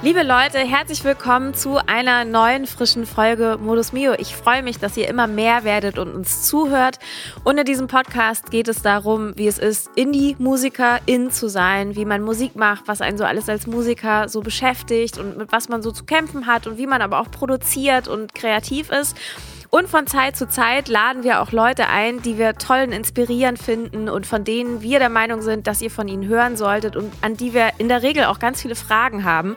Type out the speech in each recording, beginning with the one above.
Liebe Leute, herzlich willkommen zu einer neuen frischen Folge Modus Mio. Ich freue mich, dass ihr immer mehr werdet und uns zuhört. Und in diesem Podcast geht es darum, wie es ist, Indie-Musikerin zu sein, wie man Musik macht, was einen so alles als Musiker so beschäftigt und mit was man so zu kämpfen hat und wie man aber auch produziert und kreativ ist. Und von Zeit zu Zeit laden wir auch Leute ein, die wir toll und inspirierend finden und von denen wir der Meinung sind, dass ihr von ihnen hören solltet und an die wir in der Regel auch ganz viele Fragen haben.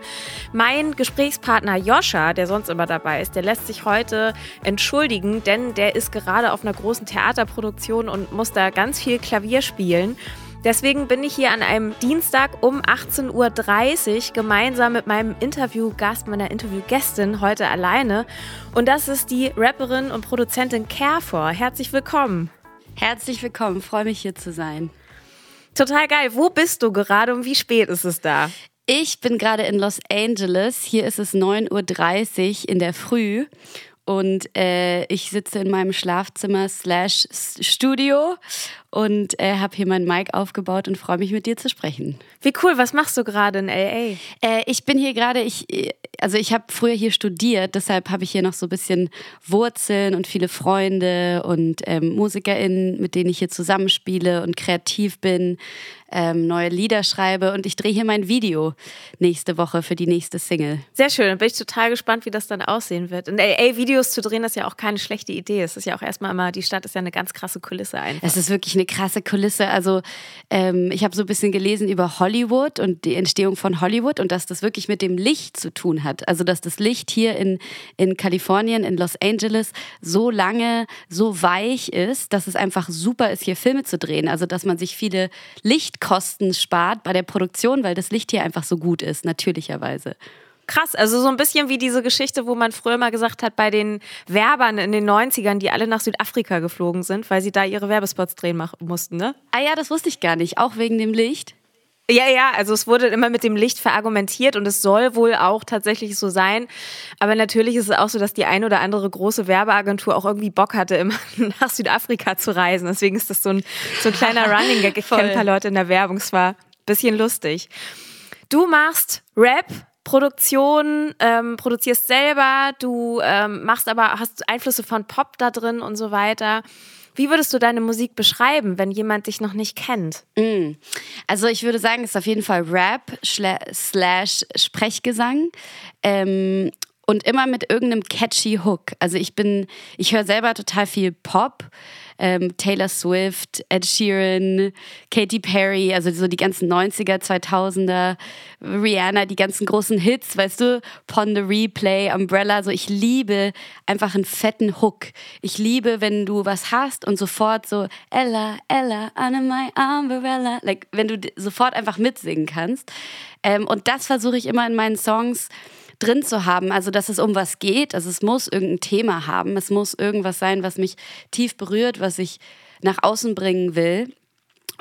Mein Gesprächspartner Joscha, der sonst immer dabei ist, der lässt sich heute entschuldigen, denn der ist gerade auf einer großen Theaterproduktion und muss da ganz viel Klavier spielen. Deswegen bin ich hier an einem Dienstag um 18.30 Uhr gemeinsam mit meinem Interviewgast, meiner Interviewgästin heute alleine. Und das ist die Rapperin und Produzentin Carfor. Herzlich willkommen. Herzlich willkommen, freue mich hier zu sein. Total geil. Wo bist du gerade und wie spät ist es da? Ich bin gerade in Los Angeles. Hier ist es 9.30 Uhr in der Früh und äh, ich sitze in meinem Schlafzimmer slash Studio und äh, habe hier mein Mic aufgebaut und freue mich mit dir zu sprechen. Wie cool, was machst du gerade in LA? Äh, ich bin hier gerade, ich, also ich habe früher hier studiert, deshalb habe ich hier noch so ein bisschen Wurzeln und viele Freunde und ähm, MusikerInnen, mit denen ich hier zusammenspiele und kreativ bin ähm, neue Lieder schreibe und ich drehe hier mein Video nächste Woche für die nächste Single. Sehr schön, dann bin ich total gespannt, wie das dann aussehen wird. Und LA Videos zu drehen, ist ja auch keine schlechte Idee. Es ist ja auch erstmal immer, die Stadt ist ja eine ganz krasse Kulisse einfach. Es ist wirklich eine krasse Kulisse. Also ähm, ich habe so ein bisschen gelesen über Hollywood und die Entstehung von Hollywood und dass das wirklich mit dem Licht zu tun hat. Also dass das Licht hier in, in Kalifornien, in Los Angeles so lange, so weich ist, dass es einfach super ist, hier Filme zu drehen. Also dass man sich viele Licht Lichtkosten spart bei der Produktion, weil das Licht hier einfach so gut ist, natürlicherweise. Krass, also so ein bisschen wie diese Geschichte, wo man früher mal gesagt hat, bei den Werbern in den 90ern, die alle nach Südafrika geflogen sind, weil sie da ihre Werbespots drehen mussten, ne? Ah ja, das wusste ich gar nicht, auch wegen dem Licht. Ja, ja, also es wurde immer mit dem Licht verargumentiert und es soll wohl auch tatsächlich so sein. Aber natürlich ist es auch so, dass die eine oder andere große Werbeagentur auch irgendwie Bock hatte, immer nach Südafrika zu reisen. Deswegen ist das so ein, so ein kleiner Running Gag. Ich kenne ein paar Leute in der Werbung. Es war ein bisschen lustig. Du machst Rap, Produktion, ähm, produzierst selber, du ähm, machst aber, hast Einflüsse von Pop da drin und so weiter. Wie würdest du deine Musik beschreiben, wenn jemand dich noch nicht kennt? Mm. Also ich würde sagen, es ist auf jeden Fall Rap slash Sprechgesang. Ähm, und immer mit irgendeinem catchy Hook. Also ich bin, ich höre selber total viel Pop ähm, Taylor Swift, Ed Sheeran, Katy Perry, also so die ganzen 90er, 2000er, Rihanna, die ganzen großen Hits, weißt du, Pon the Replay, Umbrella, so ich liebe einfach einen fetten Hook. Ich liebe, wenn du was hast und sofort so Ella, Ella, under my umbrella, like, wenn du sofort einfach mitsingen kannst. Ähm, und das versuche ich immer in meinen Songs drin zu haben. Also, dass es um was geht. Also, es muss irgendein Thema haben. Es muss irgendwas sein, was mich tief berührt, was ich nach außen bringen will.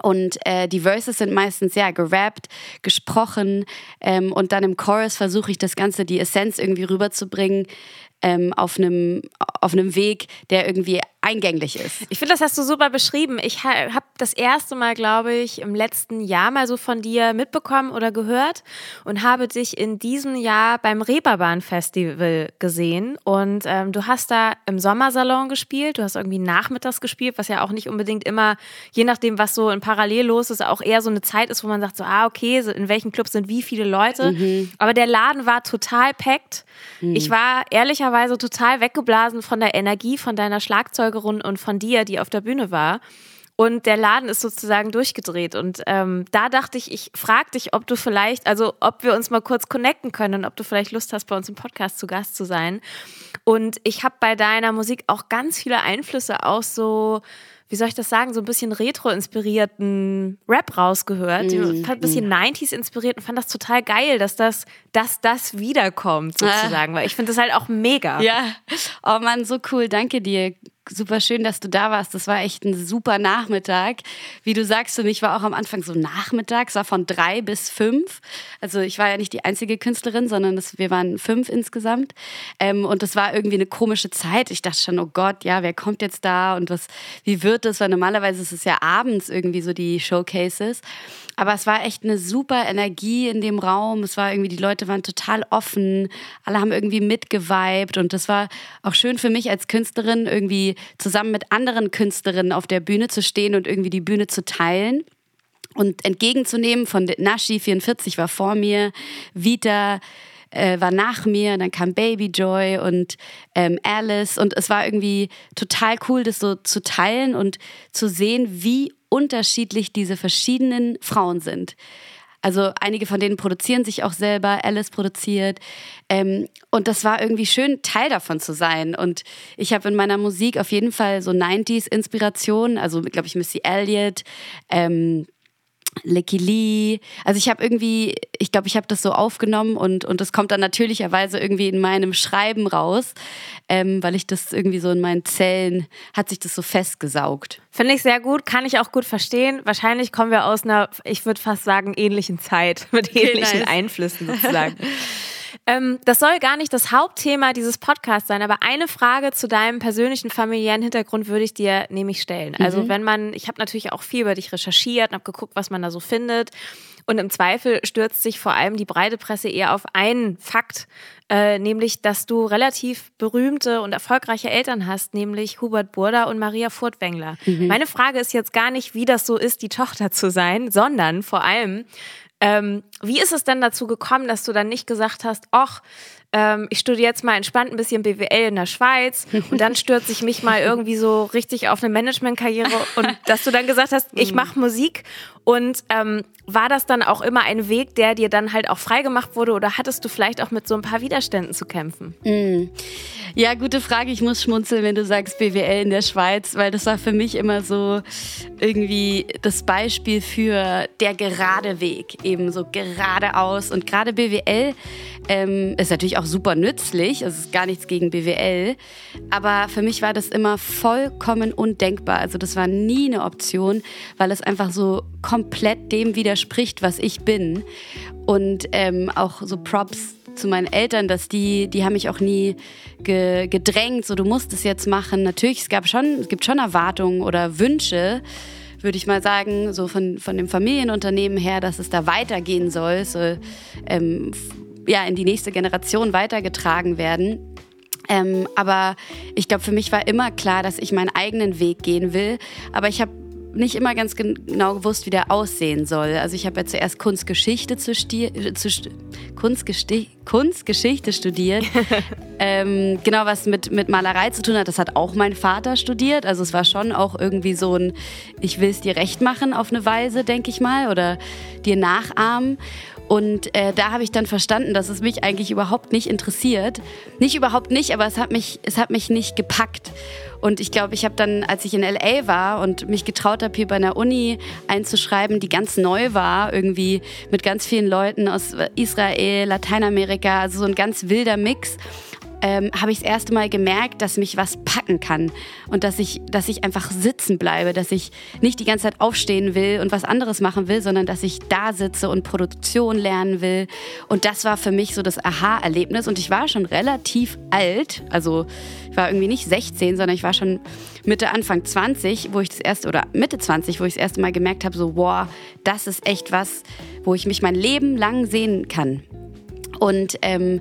Und äh, die Verses sind meistens ja gerappt, gesprochen ähm, und dann im Chorus versuche ich das Ganze, die Essenz irgendwie rüberzubringen ähm, auf einem auf einem Weg, der irgendwie eingänglich ist. Ich finde, das hast du super beschrieben. Ich habe das erste Mal, glaube ich, im letzten Jahr mal so von dir mitbekommen oder gehört und habe dich in diesem Jahr beim Reeperbahn Festival gesehen. Und ähm, du hast da im Sommersalon gespielt, du hast irgendwie nachmittags gespielt, was ja auch nicht unbedingt immer, je nachdem, was so in Parallel los ist, auch eher so eine Zeit ist, wo man sagt, so, ah, okay, in welchen Clubs sind wie viele Leute. Mhm. Aber der Laden war total packt. Mhm. Ich war ehrlicherweise total weggeblasen von der Energie, von deiner Schlagzeug Schlagzeugerin und von dir, die auf der Bühne war. Und der Laden ist sozusagen durchgedreht. Und ähm, da dachte ich, ich frage dich, ob du vielleicht, also ob wir uns mal kurz connecten können und ob du vielleicht Lust hast, bei uns im Podcast zu Gast zu sein. Und ich habe bei deiner Musik auch ganz viele Einflüsse aus so wie soll ich das sagen, so ein bisschen retro-inspirierten Rap rausgehört. Mm, ein bisschen mm. 90s inspiriert und fand das total geil, dass das, dass das wiederkommt, sozusagen. Ah. Weil ich finde das halt auch mega. Ja. Oh Mann, so cool. Danke dir super schön, dass du da warst. Das war echt ein super Nachmittag. Wie du sagst, für mich war auch am Anfang so Nachmittag, es war von drei bis fünf. Also ich war ja nicht die einzige Künstlerin, sondern das, wir waren fünf insgesamt. Ähm, und das war irgendwie eine komische Zeit. Ich dachte schon, oh Gott, ja, wer kommt jetzt da und was, wie wird das? Weil normalerweise ist es ja abends irgendwie so die Showcases. Aber es war echt eine super Energie in dem Raum. Es war irgendwie, die Leute waren total offen. Alle haben irgendwie mitgeweibt. Und das war auch schön für mich als Künstlerin, irgendwie zusammen mit anderen Künstlerinnen auf der Bühne zu stehen und irgendwie die Bühne zu teilen und entgegenzunehmen von Nashi 44 war vor mir, Vita äh, war nach mir, dann kam Baby Joy und ähm, Alice und es war irgendwie total cool, das so zu teilen und zu sehen, wie unterschiedlich diese verschiedenen Frauen sind. Also einige von denen produzieren sich auch selber, Alice produziert. Ähm, und das war irgendwie schön, Teil davon zu sein. Und ich habe in meiner Musik auf jeden Fall so 90s-Inspiration, also glaube ich Missy Elliott, ähm, Licky Lee. Also ich habe irgendwie, ich glaube, ich habe das so aufgenommen und, und das kommt dann natürlicherweise irgendwie in meinem Schreiben raus, ähm, weil ich das irgendwie so in meinen Zellen, hat sich das so festgesaugt. Finde ich sehr gut, kann ich auch gut verstehen. Wahrscheinlich kommen wir aus einer, ich würde fast sagen, ähnlichen Zeit mit ähnlichen nice. Einflüssen sozusagen. Ähm, das soll gar nicht das Hauptthema dieses Podcasts sein, aber eine Frage zu deinem persönlichen familiären Hintergrund würde ich dir nämlich stellen. Also mhm. wenn man, ich habe natürlich auch viel über dich recherchiert und habe geguckt, was man da so findet. Und im Zweifel stürzt sich vor allem die breite Presse eher auf einen Fakt, äh, nämlich, dass du relativ berühmte und erfolgreiche Eltern hast, nämlich Hubert Burda und Maria Furtwängler. Mhm. Meine Frage ist jetzt gar nicht, wie das so ist, die Tochter zu sein, sondern vor allem, ähm, wie ist es denn dazu gekommen, dass du dann nicht gesagt hast, ach, ähm, ich studiere jetzt mal entspannt ein bisschen BWL in der Schweiz und dann stürze ich mich mal irgendwie so richtig auf eine Managementkarriere und dass du dann gesagt hast, ich mhm. mache Musik und ähm, war das dann auch immer ein Weg, der dir dann halt auch freigemacht wurde oder hattest du vielleicht auch mit so ein paar Widerständen zu kämpfen? Mhm. Ja, gute Frage. Ich muss schmunzeln, wenn du sagst BWL in der Schweiz, weil das war für mich immer so irgendwie das Beispiel für der gerade Weg, eben so geradeaus. Und gerade BWL ähm, ist natürlich auch super nützlich, es ist gar nichts gegen BWL, aber für mich war das immer vollkommen undenkbar. Also das war nie eine Option, weil es einfach so komplett dem widerspricht, was ich bin. Und ähm, auch so Props zu meinen Eltern, dass die, die haben mich auch nie ge, gedrängt, so du musst es jetzt machen. Natürlich, es gab schon, es gibt schon Erwartungen oder Wünsche, würde ich mal sagen, so von, von dem Familienunternehmen her, dass es da weitergehen soll, so, ähm, ja, in die nächste Generation weitergetragen werden. Ähm, aber ich glaube, für mich war immer klar, dass ich meinen eigenen Weg gehen will. Aber ich habe nicht immer ganz genau gewusst, wie der aussehen soll. Also ich habe ja zuerst Kunstgeschichte zu, zu Kunstgesti Kunstgeschichte studiert. ähm, genau, was mit, mit Malerei zu tun hat, das hat auch mein Vater studiert. Also es war schon auch irgendwie so ein, ich will es dir recht machen auf eine Weise, denke ich mal, oder dir nachahmen. Und äh, da habe ich dann verstanden, dass es mich eigentlich überhaupt nicht interessiert. Nicht überhaupt nicht, aber es hat mich, es hat mich nicht gepackt. Und ich glaube, ich habe dann, als ich in LA war und mich getraut habe, hier bei einer Uni einzuschreiben, die ganz neu war, irgendwie mit ganz vielen Leuten aus Israel, Lateinamerika, also so ein ganz wilder Mix ähm, habe ich das erste Mal gemerkt, dass mich was packen kann und dass ich, dass ich einfach sitzen bleibe, dass ich nicht die ganze Zeit aufstehen will und was anderes machen will, sondern dass ich da sitze und Produktion lernen will. Und das war für mich so das Aha-Erlebnis. Und ich war schon relativ alt, also ich war irgendwie nicht 16, sondern ich war schon Mitte, Anfang 20, wo ich das erste, oder Mitte 20, wo ich das erste Mal gemerkt habe, so, wow, das ist echt was, wo ich mich mein Leben lang sehen kann. Und ähm,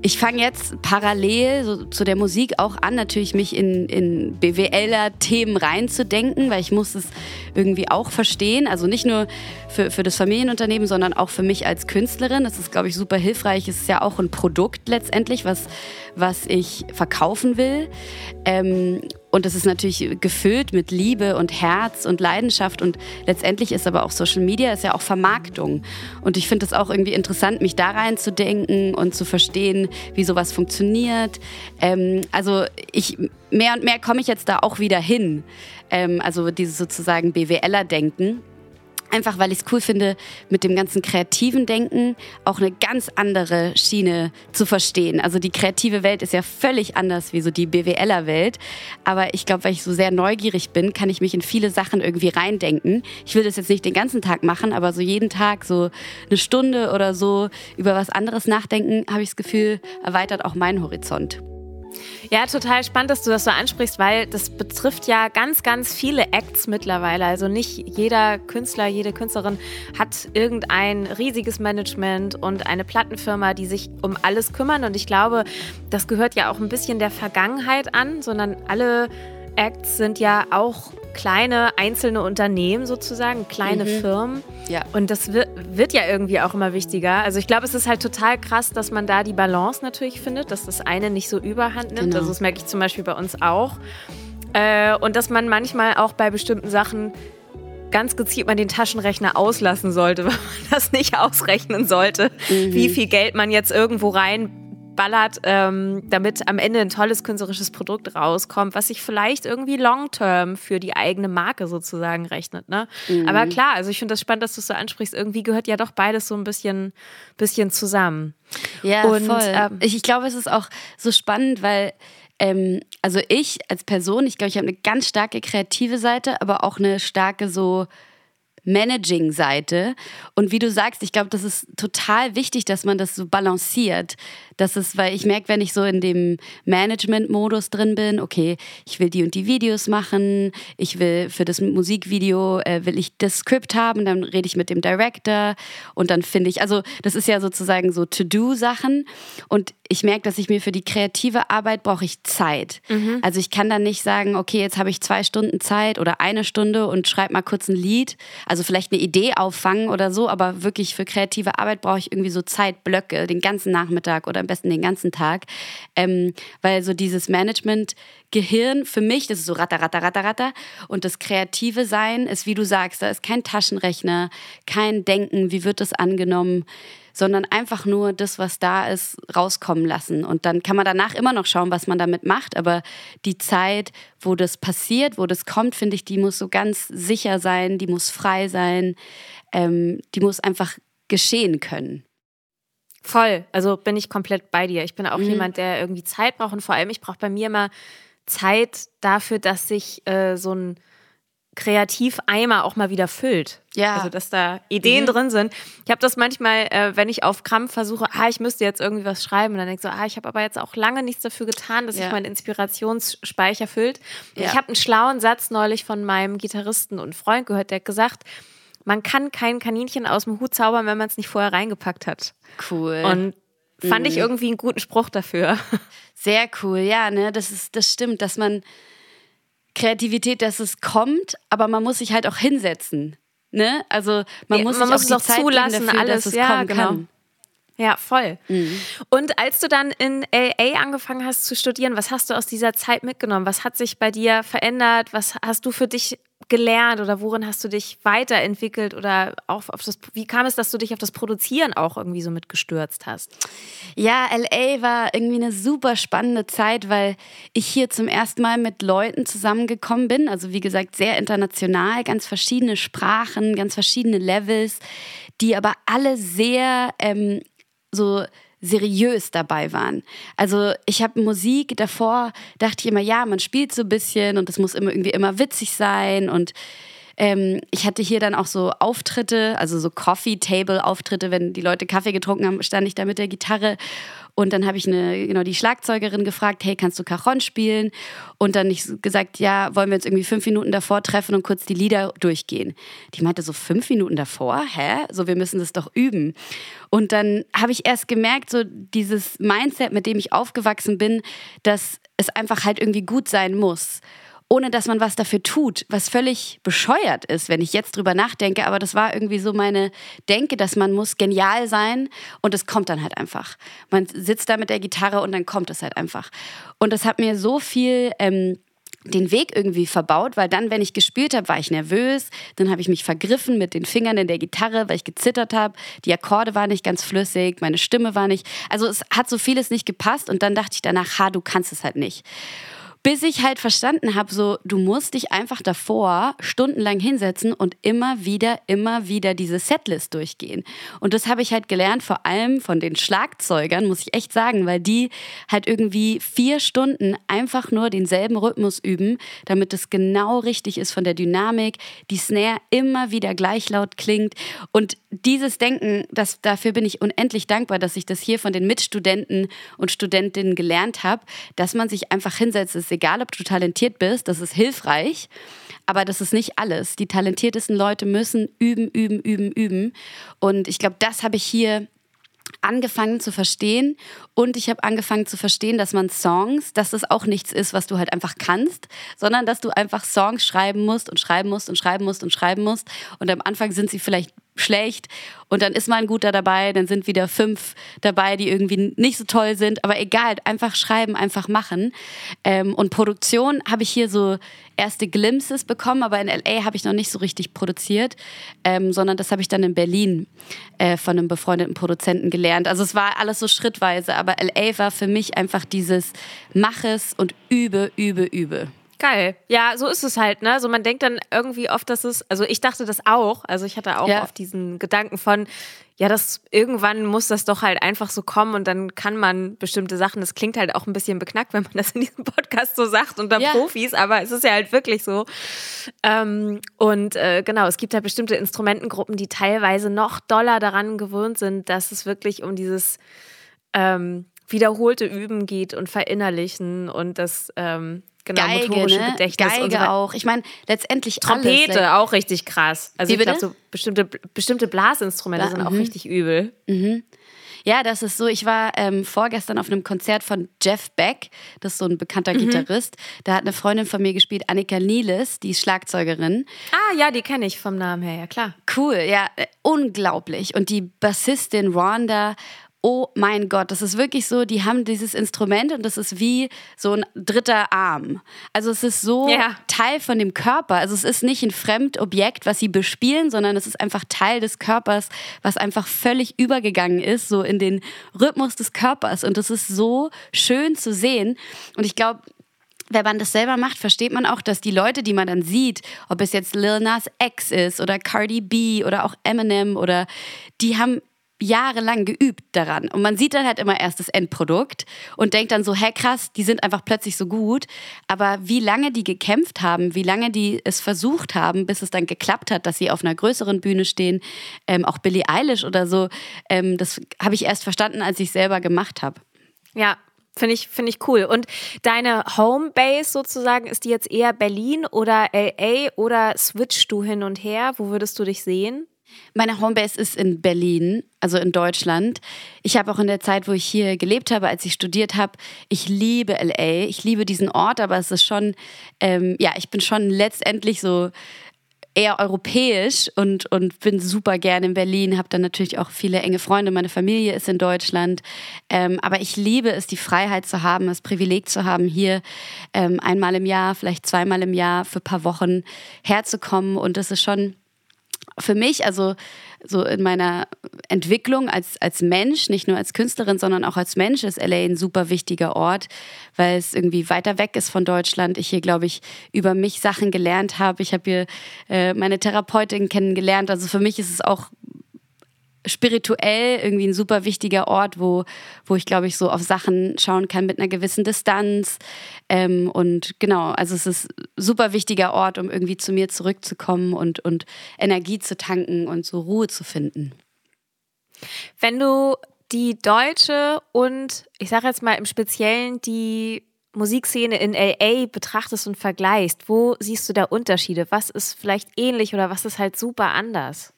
ich fange jetzt parallel so, zu der Musik auch an, natürlich mich in, in BWLer-Themen reinzudenken, weil ich muss es irgendwie auch verstehen. Also nicht nur für, für das Familienunternehmen, sondern auch für mich als Künstlerin. Das ist, glaube ich, super hilfreich. Es ist ja auch ein Produkt letztendlich, was, was ich verkaufen will. Ähm, und das ist natürlich gefüllt mit Liebe und Herz und Leidenschaft und letztendlich ist aber auch Social Media ist ja auch Vermarktung. Und ich finde es auch irgendwie interessant, mich da reinzudenken und zu verstehen, wie sowas funktioniert. Ähm, also ich mehr und mehr komme ich jetzt da auch wieder hin. Ähm, also dieses sozusagen BWLer-Denken. Einfach weil ich es cool finde, mit dem ganzen kreativen Denken auch eine ganz andere Schiene zu verstehen. Also die kreative Welt ist ja völlig anders wie so die BWLer-Welt. Aber ich glaube, weil ich so sehr neugierig bin, kann ich mich in viele Sachen irgendwie reindenken. Ich will das jetzt nicht den ganzen Tag machen, aber so jeden Tag so eine Stunde oder so über was anderes nachdenken, habe ich das Gefühl, erweitert auch meinen Horizont. Ja, total spannend, dass du das so ansprichst, weil das betrifft ja ganz, ganz viele Acts mittlerweile. Also nicht jeder Künstler, jede Künstlerin hat irgendein riesiges Management und eine Plattenfirma, die sich um alles kümmern. Und ich glaube, das gehört ja auch ein bisschen der Vergangenheit an, sondern alle Acts sind ja auch kleine einzelne Unternehmen sozusagen, kleine mhm. Firmen. Ja. Und das wird, wird ja irgendwie auch immer wichtiger. Also ich glaube, es ist halt total krass, dass man da die Balance natürlich findet, dass das eine nicht so überhand nimmt. Genau. Also das merke ich zum Beispiel bei uns auch. Äh, und dass man manchmal auch bei bestimmten Sachen ganz gezielt mal den Taschenrechner auslassen sollte, weil man das nicht ausrechnen sollte, mhm. wie viel Geld man jetzt irgendwo rein ballert, ähm, damit am Ende ein tolles künstlerisches Produkt rauskommt, was sich vielleicht irgendwie long-term für die eigene Marke sozusagen rechnet. Ne? Mhm. Aber klar, also ich finde das spannend, dass du es so ansprichst. Irgendwie gehört ja doch beides so ein bisschen, bisschen zusammen. Ja, Und, voll. Ähm, ich, ich glaube, es ist auch so spannend, weil ähm, also ich als Person, ich glaube, ich habe eine ganz starke kreative Seite, aber auch eine starke so Managing-Seite. Und wie du sagst, ich glaube, das ist total wichtig, dass man das so balanciert. Das ist, weil ich merke, wenn ich so in dem Management-Modus drin bin, okay, ich will die und die Videos machen, ich will für das Musikvideo, äh, will ich das Skript haben, dann rede ich mit dem Director und dann finde ich, also das ist ja sozusagen so To-Do-Sachen und ich merke, dass ich mir für die kreative Arbeit brauche ich Zeit. Mhm. Also ich kann dann nicht sagen, okay, jetzt habe ich zwei Stunden Zeit oder eine Stunde und schreibe mal kurz ein Lied. Also vielleicht eine Idee auffangen oder so, aber wirklich für kreative Arbeit brauche ich irgendwie so Zeitblöcke, den ganzen Nachmittag oder besten den ganzen Tag. Ähm, weil so dieses Management-Gehirn für mich, das ist so ratter, ratter, ratter, ratter. Und das kreative Sein ist, wie du sagst, da ist kein Taschenrechner, kein Denken, wie wird das angenommen sondern einfach nur das, was da ist, rauskommen lassen. Und dann kann man danach immer noch schauen, was man damit macht. Aber die Zeit, wo das passiert, wo das kommt, finde ich, die muss so ganz sicher sein, die muss frei sein, ähm, die muss einfach geschehen können. Voll. Also bin ich komplett bei dir. Ich bin auch mhm. jemand, der irgendwie Zeit braucht und vor allem, ich brauche bei mir immer Zeit dafür, dass sich äh, so ein Kreativeimer auch mal wieder füllt. Ja. Also, dass da Ideen mhm. drin sind. Ich habe das manchmal, äh, wenn ich auf Krampf versuche, ah, ich müsste jetzt irgendwie was schreiben, und dann denke ich so, ah, ich habe aber jetzt auch lange nichts dafür getan, dass ja. sich mein Inspirationsspeicher füllt. Ja. Ich habe einen schlauen Satz neulich von meinem Gitarristen und Freund gehört, der hat gesagt, man kann kein Kaninchen aus dem Hut zaubern, wenn man es nicht vorher reingepackt hat. Cool. Und fand mhm. ich irgendwie einen guten Spruch dafür. Sehr cool, ja, ne, das ist, das stimmt, dass man Kreativität, dass es kommt, aber man muss sich halt auch hinsetzen. Ne? Also man ja, muss, man muss es auch Zeit zulassen, dafür, alles, dass es ja, kommen genau. kann. Ja, voll. Mhm. Und als du dann in LA angefangen hast zu studieren, was hast du aus dieser Zeit mitgenommen? Was hat sich bei dir verändert? Was hast du für dich gelernt oder worin hast du dich weiterentwickelt oder auch auf das, wie kam es, dass du dich auf das Produzieren auch irgendwie so mitgestürzt hast? Ja, LA war irgendwie eine super spannende Zeit, weil ich hier zum ersten Mal mit Leuten zusammengekommen bin. Also wie gesagt, sehr international, ganz verschiedene Sprachen, ganz verschiedene Levels, die aber alle sehr ähm, so seriös dabei waren. Also ich habe Musik davor, dachte ich immer, ja, man spielt so ein bisschen und es muss immer irgendwie immer witzig sein und ähm, ich hatte hier dann auch so Auftritte, also so Coffee-Table-Auftritte, wenn die Leute Kaffee getrunken haben, stand ich da mit der Gitarre und dann habe ich eine, genau, die Schlagzeugerin gefragt, hey, kannst du Cajon spielen? Und dann ich gesagt, ja, wollen wir uns irgendwie fünf Minuten davor treffen und kurz die Lieder durchgehen? Die meinte so, fünf Minuten davor? Hä? So, wir müssen das doch üben. Und dann habe ich erst gemerkt, so dieses Mindset, mit dem ich aufgewachsen bin, dass es einfach halt irgendwie gut sein muss ohne dass man was dafür tut, was völlig bescheuert ist, wenn ich jetzt drüber nachdenke. Aber das war irgendwie so meine Denke, dass man muss genial sein und es kommt dann halt einfach. Man sitzt da mit der Gitarre und dann kommt es halt einfach. Und das hat mir so viel ähm, den Weg irgendwie verbaut, weil dann, wenn ich gespielt habe, war ich nervös, dann habe ich mich vergriffen mit den Fingern in der Gitarre, weil ich gezittert habe, die Akkorde waren nicht ganz flüssig, meine Stimme war nicht, also es hat so vieles nicht gepasst und dann dachte ich danach, ha, du kannst es halt nicht bis ich halt verstanden habe, so du musst dich einfach davor stundenlang hinsetzen und immer wieder, immer wieder diese Setlist durchgehen. Und das habe ich halt gelernt, vor allem von den Schlagzeugern, muss ich echt sagen, weil die halt irgendwie vier Stunden einfach nur denselben Rhythmus üben, damit es genau richtig ist von der Dynamik, die Snare immer wieder gleich laut klingt. Und dieses Denken, das, dafür bin ich unendlich dankbar, dass ich das hier von den Mitstudenten und Studentinnen gelernt habe, dass man sich einfach hinsetzt ist egal, ob du talentiert bist, das ist hilfreich, aber das ist nicht alles. Die talentiertesten Leute müssen üben, üben, üben, üben. Und ich glaube, das habe ich hier angefangen zu verstehen und ich habe angefangen zu verstehen, dass man Songs, dass das auch nichts ist, was du halt einfach kannst, sondern dass du einfach Songs schreiben musst und schreiben musst und schreiben musst und schreiben musst und am Anfang sind sie vielleicht schlecht und dann ist mal ein guter dabei, dann sind wieder fünf dabei, die irgendwie nicht so toll sind, aber egal, einfach schreiben, einfach machen. Ähm, und Produktion habe ich hier so erste Glimpses bekommen, aber in LA habe ich noch nicht so richtig produziert, ähm, sondern das habe ich dann in Berlin äh, von einem befreundeten Produzenten gelernt. Also es war alles so schrittweise, aber LA war für mich einfach dieses Mach es und übe, übe, übe. Geil. Ja, so ist es halt, ne? So man denkt dann irgendwie oft, dass es, also ich dachte das auch, also ich hatte auch ja. oft diesen Gedanken von, ja, das irgendwann muss das doch halt einfach so kommen und dann kann man bestimmte Sachen, das klingt halt auch ein bisschen beknackt, wenn man das in diesem Podcast so sagt unter ja. Profis, aber es ist ja halt wirklich so. Ähm, und äh, genau, es gibt halt bestimmte Instrumentengruppen, die teilweise noch doller daran gewöhnt sind, dass es wirklich um dieses ähm, wiederholte Üben geht und Verinnerlichen und das ähm, Genau, Geige, motorische ne? Gedächtnis Geige und so auch. Ich meine, letztendlich Trompete alles, auch richtig krass. Also Wie ich glaube, so bestimmte, bestimmte Blasinstrumente Bla sind auch mhm. richtig übel. Mhm. Ja, das ist so. Ich war ähm, vorgestern auf einem Konzert von Jeff Beck, das ist so ein bekannter mhm. Gitarrist. Da hat eine Freundin von mir gespielt, Annika Nieles, die ist Schlagzeugerin. Ah, ja, die kenne ich vom Namen her, ja klar. Cool, ja, äh, unglaublich. Und die Bassistin Rhonda oh mein Gott, das ist wirklich so, die haben dieses Instrument und das ist wie so ein dritter Arm. Also es ist so ja. Teil von dem Körper. Also es ist nicht ein Fremdobjekt, was sie bespielen, sondern es ist einfach Teil des Körpers, was einfach völlig übergegangen ist, so in den Rhythmus des Körpers. Und das ist so schön zu sehen. Und ich glaube, wenn man das selber macht, versteht man auch, dass die Leute, die man dann sieht, ob es jetzt Lil Nas X ist oder Cardi B oder auch Eminem oder die haben jahrelang geübt daran. Und man sieht dann halt immer erst das Endprodukt und denkt dann so, hä krass, die sind einfach plötzlich so gut. Aber wie lange die gekämpft haben, wie lange die es versucht haben, bis es dann geklappt hat, dass sie auf einer größeren Bühne stehen, ähm, auch Billie Eilish oder so, ähm, das habe ich erst verstanden, als ich selber gemacht habe. Ja, Finde ich, finde ich cool. Und deine Homebase sozusagen, ist die jetzt eher Berlin oder LA oder switchst du hin und her? Wo würdest du dich sehen? Meine Homebase ist in Berlin, also in Deutschland. Ich habe auch in der Zeit, wo ich hier gelebt habe, als ich studiert habe, ich liebe LA, ich liebe diesen Ort, aber es ist schon, ähm, ja, ich bin schon letztendlich so eher europäisch und, und bin super gerne in Berlin, habe dann natürlich auch viele enge Freunde, meine Familie ist in Deutschland. Ähm, aber ich liebe es, die Freiheit zu haben, das Privileg zu haben, hier ähm, einmal im Jahr, vielleicht zweimal im Jahr für ein paar Wochen herzukommen. Und das ist schon für mich, also so in meiner Entwicklung als, als Mensch, nicht nur als Künstlerin, sondern auch als Mensch, ist LA ein super wichtiger Ort, weil es irgendwie weiter weg ist von Deutschland. Ich hier, glaube ich, über mich Sachen gelernt habe. Ich habe hier äh, meine Therapeutin kennengelernt. Also für mich ist es auch spirituell irgendwie ein super wichtiger Ort, wo, wo ich, glaube ich, so auf Sachen schauen kann mit einer gewissen Distanz. Ähm, und genau, also es ist ein super wichtiger Ort, um irgendwie zu mir zurückzukommen und, und Energie zu tanken und so Ruhe zu finden. Wenn du die deutsche und ich sage jetzt mal im Speziellen die Musikszene in LA betrachtest und vergleichst, wo siehst du da Unterschiede? Was ist vielleicht ähnlich oder was ist halt super anders?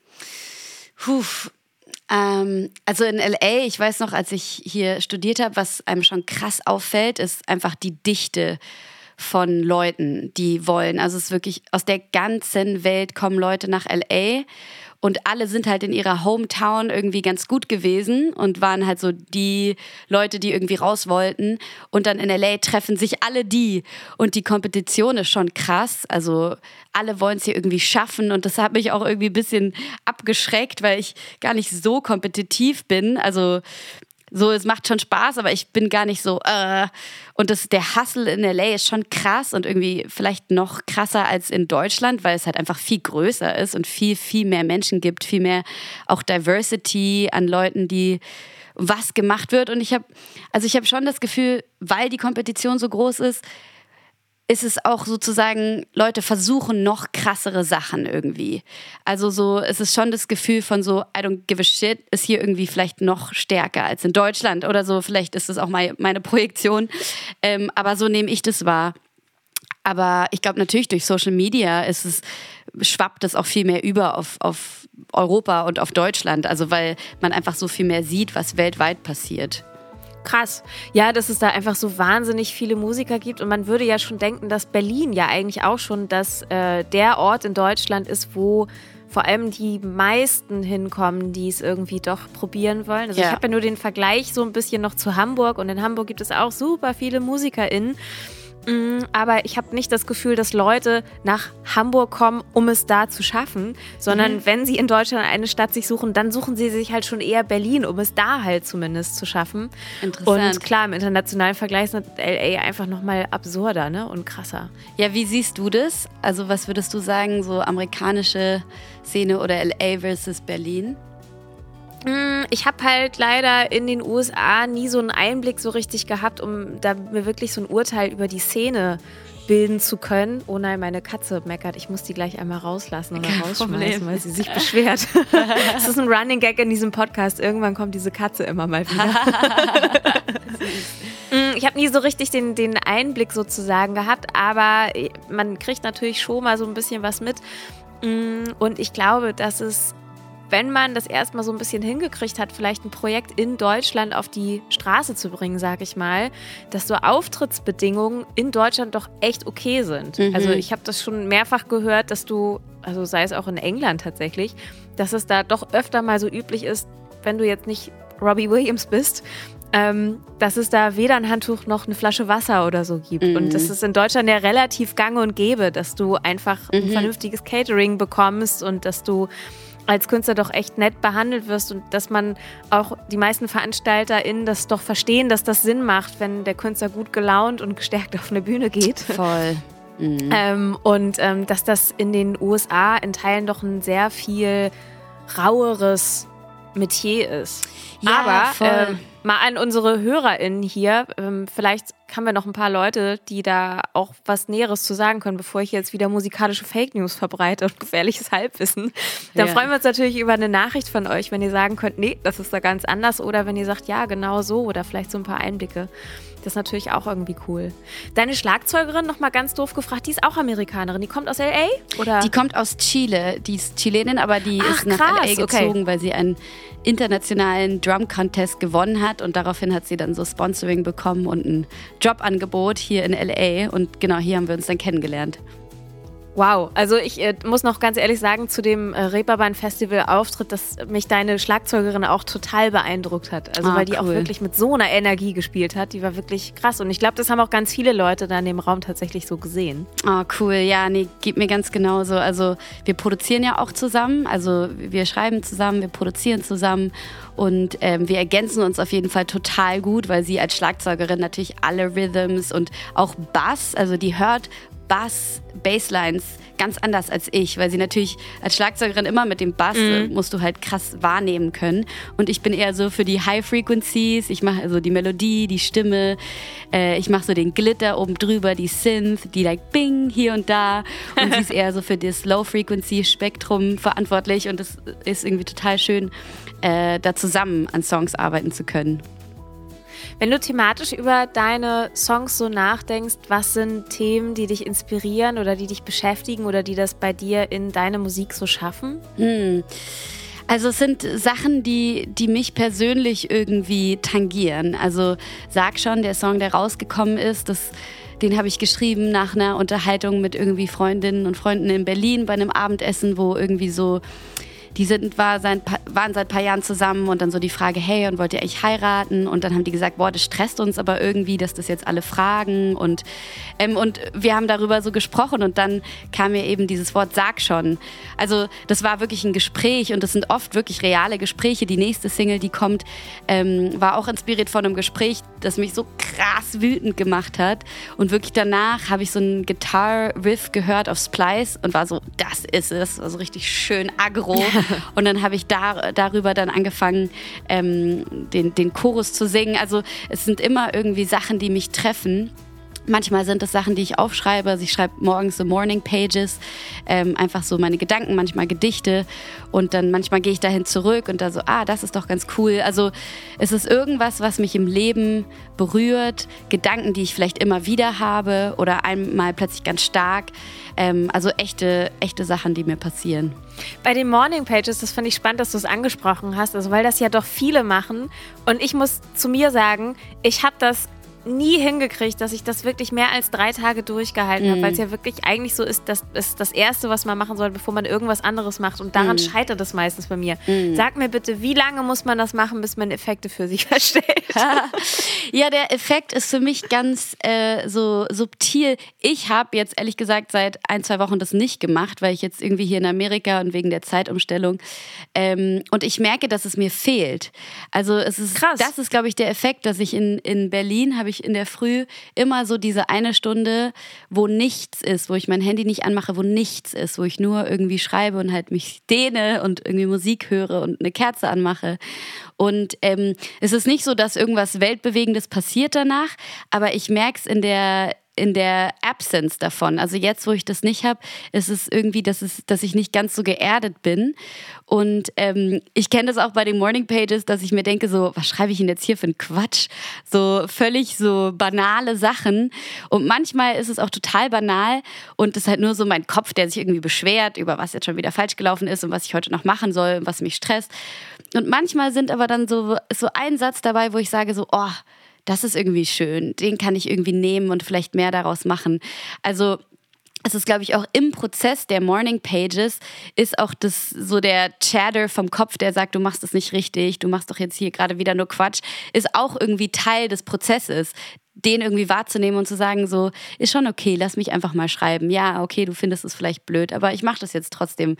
Puh, ähm, also in LA, ich weiß noch, als ich hier studiert habe, was einem schon krass auffällt, ist einfach die Dichte von Leuten, die wollen. Also es ist wirklich aus der ganzen Welt kommen Leute nach LA Und alle sind halt in ihrer Hometown irgendwie ganz gut gewesen und waren halt so die Leute, die irgendwie raus wollten. Und dann in LA treffen sich alle die. Und die Kompetition ist schon krass. Also alle wollen es hier irgendwie schaffen. Und das hat mich auch irgendwie ein bisschen abgeschreckt, weil ich gar nicht so kompetitiv bin. Also so, es macht schon Spaß, aber ich bin gar nicht so, äh. Und das, der Hustle in LA ist schon krass und irgendwie vielleicht noch krasser als in Deutschland, weil es halt einfach viel größer ist und viel, viel mehr Menschen gibt, viel mehr auch Diversity an Leuten, die was gemacht wird. Und ich habe, also ich habe schon das Gefühl, weil die Kompetition so groß ist, ist es auch sozusagen, Leute versuchen noch krassere Sachen irgendwie. Also so, es ist schon das Gefühl von so, I don't give a shit, ist hier irgendwie vielleicht noch stärker als in Deutschland oder so. Vielleicht ist das auch meine Projektion. Ähm, aber so nehme ich das wahr. Aber ich glaube natürlich durch Social Media ist es, schwappt es auch viel mehr über auf, auf Europa und auf Deutschland. Also weil man einfach so viel mehr sieht, was weltweit passiert. Krass. Ja, dass es da einfach so wahnsinnig viele Musiker gibt. Und man würde ja schon denken, dass Berlin ja eigentlich auch schon das, äh, der Ort in Deutschland ist, wo vor allem die meisten hinkommen, die es irgendwie doch probieren wollen. Also ja. ich habe ja nur den Vergleich so ein bisschen noch zu Hamburg. Und in Hamburg gibt es auch super viele MusikerInnen. Mm, aber ich habe nicht das Gefühl, dass Leute nach Hamburg kommen, um es da zu schaffen, sondern mhm. wenn sie in Deutschland eine Stadt sich suchen, dann suchen sie sich halt schon eher Berlin, um es da halt zumindest zu schaffen. Interessant. Und klar, im internationalen Vergleich ist LA einfach nochmal absurder ne? und krasser. Ja, wie siehst du das? Also was würdest du sagen, so amerikanische Szene oder LA versus Berlin? Mm, ich habe halt leider in den USA nie so einen Einblick so richtig gehabt, um da mir wirklich so ein Urteil über die Szene bilden zu können. Oh nein, meine Katze meckert. Ich muss die gleich einmal rauslassen oder Kein rausschmeißen, Problem. weil sie sich beschwert. das ist ein Running Gag in diesem Podcast. Irgendwann kommt diese Katze immer mal wieder. Mm, ich habe nie so richtig den, den Einblick sozusagen gehabt, aber man kriegt natürlich schon mal so ein bisschen was mit. Mm, und ich glaube, dass es wenn man das erstmal so ein bisschen hingekriegt hat, vielleicht ein Projekt in Deutschland auf die Straße zu bringen, sag ich mal, dass so Auftrittsbedingungen in Deutschland doch echt okay sind. Mhm. Also ich habe das schon mehrfach gehört, dass du, also sei es auch in England tatsächlich, dass es da doch öfter mal so üblich ist, wenn du jetzt nicht Robbie Williams bist, ähm, dass es da weder ein Handtuch noch eine Flasche Wasser oder so gibt. Mhm. Und das ist in Deutschland ja relativ gang und gäbe, dass du einfach mhm. ein vernünftiges Catering bekommst und dass du als Künstler doch echt nett behandelt wirst und dass man auch die meisten VeranstalterInnen das doch verstehen, dass das Sinn macht, wenn der Künstler gut gelaunt und gestärkt auf eine Bühne geht. Voll. Mhm. Ähm, und ähm, dass das in den USA in Teilen doch ein sehr viel raueres Metier ist. Ja, Aber äh, mal an unsere HörerInnen hier, ähm, vielleicht haben wir noch ein paar Leute, die da auch was Näheres zu sagen können, bevor ich jetzt wieder musikalische Fake News verbreite und gefährliches Halbwissen. Dann ja. freuen wir uns natürlich über eine Nachricht von euch, wenn ihr sagen könnt, nee, das ist da ganz anders oder wenn ihr sagt, ja, genau so oder vielleicht so ein paar Einblicke. Das ist natürlich auch irgendwie cool. Deine Schlagzeugerin, noch mal ganz doof gefragt, die ist auch Amerikanerin. Die kommt aus L.A.? Oder? Die kommt aus Chile. Die ist Chilenin, aber die Ach, ist nach krass, L.A. gezogen, okay. weil sie einen internationalen Drum-Contest gewonnen hat. Und daraufhin hat sie dann so Sponsoring bekommen und ein Jobangebot hier in L.A. Und genau hier haben wir uns dann kennengelernt. Wow, also ich äh, muss noch ganz ehrlich sagen, zu dem äh, Reeperbahn Festival Auftritt, dass mich deine Schlagzeugerin auch total beeindruckt hat. Also ah, weil die cool. auch wirklich mit so einer Energie gespielt hat, die war wirklich krass. Und ich glaube, das haben auch ganz viele Leute da in dem Raum tatsächlich so gesehen. Oh, cool. Ja, nee, geht mir ganz genauso. Also wir produzieren ja auch zusammen. Also wir schreiben zusammen, wir produzieren zusammen. Und ähm, wir ergänzen uns auf jeden Fall total gut, weil sie als Schlagzeugerin natürlich alle Rhythms und auch Bass, also die hört Bass, Basslines ganz anders als ich, weil sie natürlich als Schlagzeugerin immer mit dem Bass mhm. musst du halt krass wahrnehmen können. Und ich bin eher so für die High Frequencies. Ich mache also die Melodie, die Stimme. Äh, ich mache so den Glitter oben drüber, die Synth, die like Bing hier und da. Und sie ist eher so für das Low Frequency Spektrum verantwortlich. Und das ist irgendwie total schön, äh, da zusammen an Songs arbeiten zu können. Wenn du thematisch über deine Songs so nachdenkst, was sind Themen, die dich inspirieren oder die dich beschäftigen oder die das bei dir in deine Musik so schaffen? Hm. Also es sind Sachen, die, die mich persönlich irgendwie tangieren. Also sag schon, der Song, der rausgekommen ist, das, den habe ich geschrieben nach einer Unterhaltung mit irgendwie Freundinnen und Freunden in Berlin bei einem Abendessen, wo irgendwie so die sind, war sein, waren seit ein paar Jahren zusammen und dann so die Frage, hey, und wollt ihr eigentlich heiraten? Und dann haben die gesagt, boah, das stresst uns aber irgendwie, dass das jetzt alle fragen. Und, ähm, und wir haben darüber so gesprochen und dann kam mir eben dieses Wort Sag schon. Also das war wirklich ein Gespräch und das sind oft wirklich reale Gespräche. Die nächste Single, die kommt, ähm, war auch inspiriert von einem Gespräch, das mich so krass wütend gemacht hat. Und wirklich danach habe ich so einen Guitar-Riff gehört auf Splice und war so, das ist es. Also richtig schön aggro. und dann habe ich da, darüber dann angefangen, ähm, den, den Chorus zu singen. Also es sind immer irgendwie Sachen, die mich treffen. Manchmal sind es Sachen, die ich aufschreibe. Also ich schreibe morgens so Morning Pages, ähm, einfach so meine Gedanken, manchmal Gedichte. Und dann manchmal gehe ich dahin zurück und da so, ah, das ist doch ganz cool. Also es ist irgendwas, was mich im Leben berührt, Gedanken, die ich vielleicht immer wieder habe oder einmal plötzlich ganz stark. Ähm, also echte, echte Sachen, die mir passieren. Bei den Morning Pages, das finde ich spannend, dass du es angesprochen hast, also weil das ja doch viele machen. Und ich muss zu mir sagen, ich habe das nie hingekriegt, dass ich das wirklich mehr als drei Tage durchgehalten mm. habe, weil es ja wirklich eigentlich so ist, dass es das Erste, was man machen soll, bevor man irgendwas anderes macht. Und daran mm. scheitert es meistens bei mir. Mm. Sag mir bitte, wie lange muss man das machen, bis man Effekte für sich versteht? ja, der Effekt ist für mich ganz äh, so subtil. Ich habe jetzt ehrlich gesagt seit ein, zwei Wochen das nicht gemacht, weil ich jetzt irgendwie hier in Amerika und wegen der Zeitumstellung ähm, und ich merke, dass es mir fehlt. Also es ist krass. Das ist, glaube ich, der Effekt, dass ich in, in Berlin habe ich in der Früh immer so diese eine Stunde, wo nichts ist, wo ich mein Handy nicht anmache, wo nichts ist, wo ich nur irgendwie schreibe und halt mich dehne und irgendwie Musik höre und eine Kerze anmache. Und ähm, es ist nicht so, dass irgendwas Weltbewegendes passiert danach, aber ich merke es in der in der Absence davon. Also jetzt, wo ich das nicht habe, ist es irgendwie, dass, es, dass ich nicht ganz so geerdet bin. Und ähm, ich kenne das auch bei den Morning Pages, dass ich mir denke, so, was schreibe ich denn jetzt hier für einen Quatsch? So völlig so banale Sachen. Und manchmal ist es auch total banal und es ist halt nur so mein Kopf, der sich irgendwie beschwert über was jetzt schon wieder falsch gelaufen ist und was ich heute noch machen soll und was mich stresst. Und manchmal sind aber dann so, so ein Satz dabei, wo ich sage so, oh, das ist irgendwie schön, den kann ich irgendwie nehmen und vielleicht mehr daraus machen. Also es ist, glaube ich, auch im Prozess der Morning Pages ist auch das so der Chatter vom Kopf, der sagt, du machst es nicht richtig, du machst doch jetzt hier gerade wieder nur Quatsch, ist auch irgendwie Teil des Prozesses den irgendwie wahrzunehmen und zu sagen, so, ist schon okay, lass mich einfach mal schreiben. Ja, okay, du findest es vielleicht blöd, aber ich mache das jetzt trotzdem,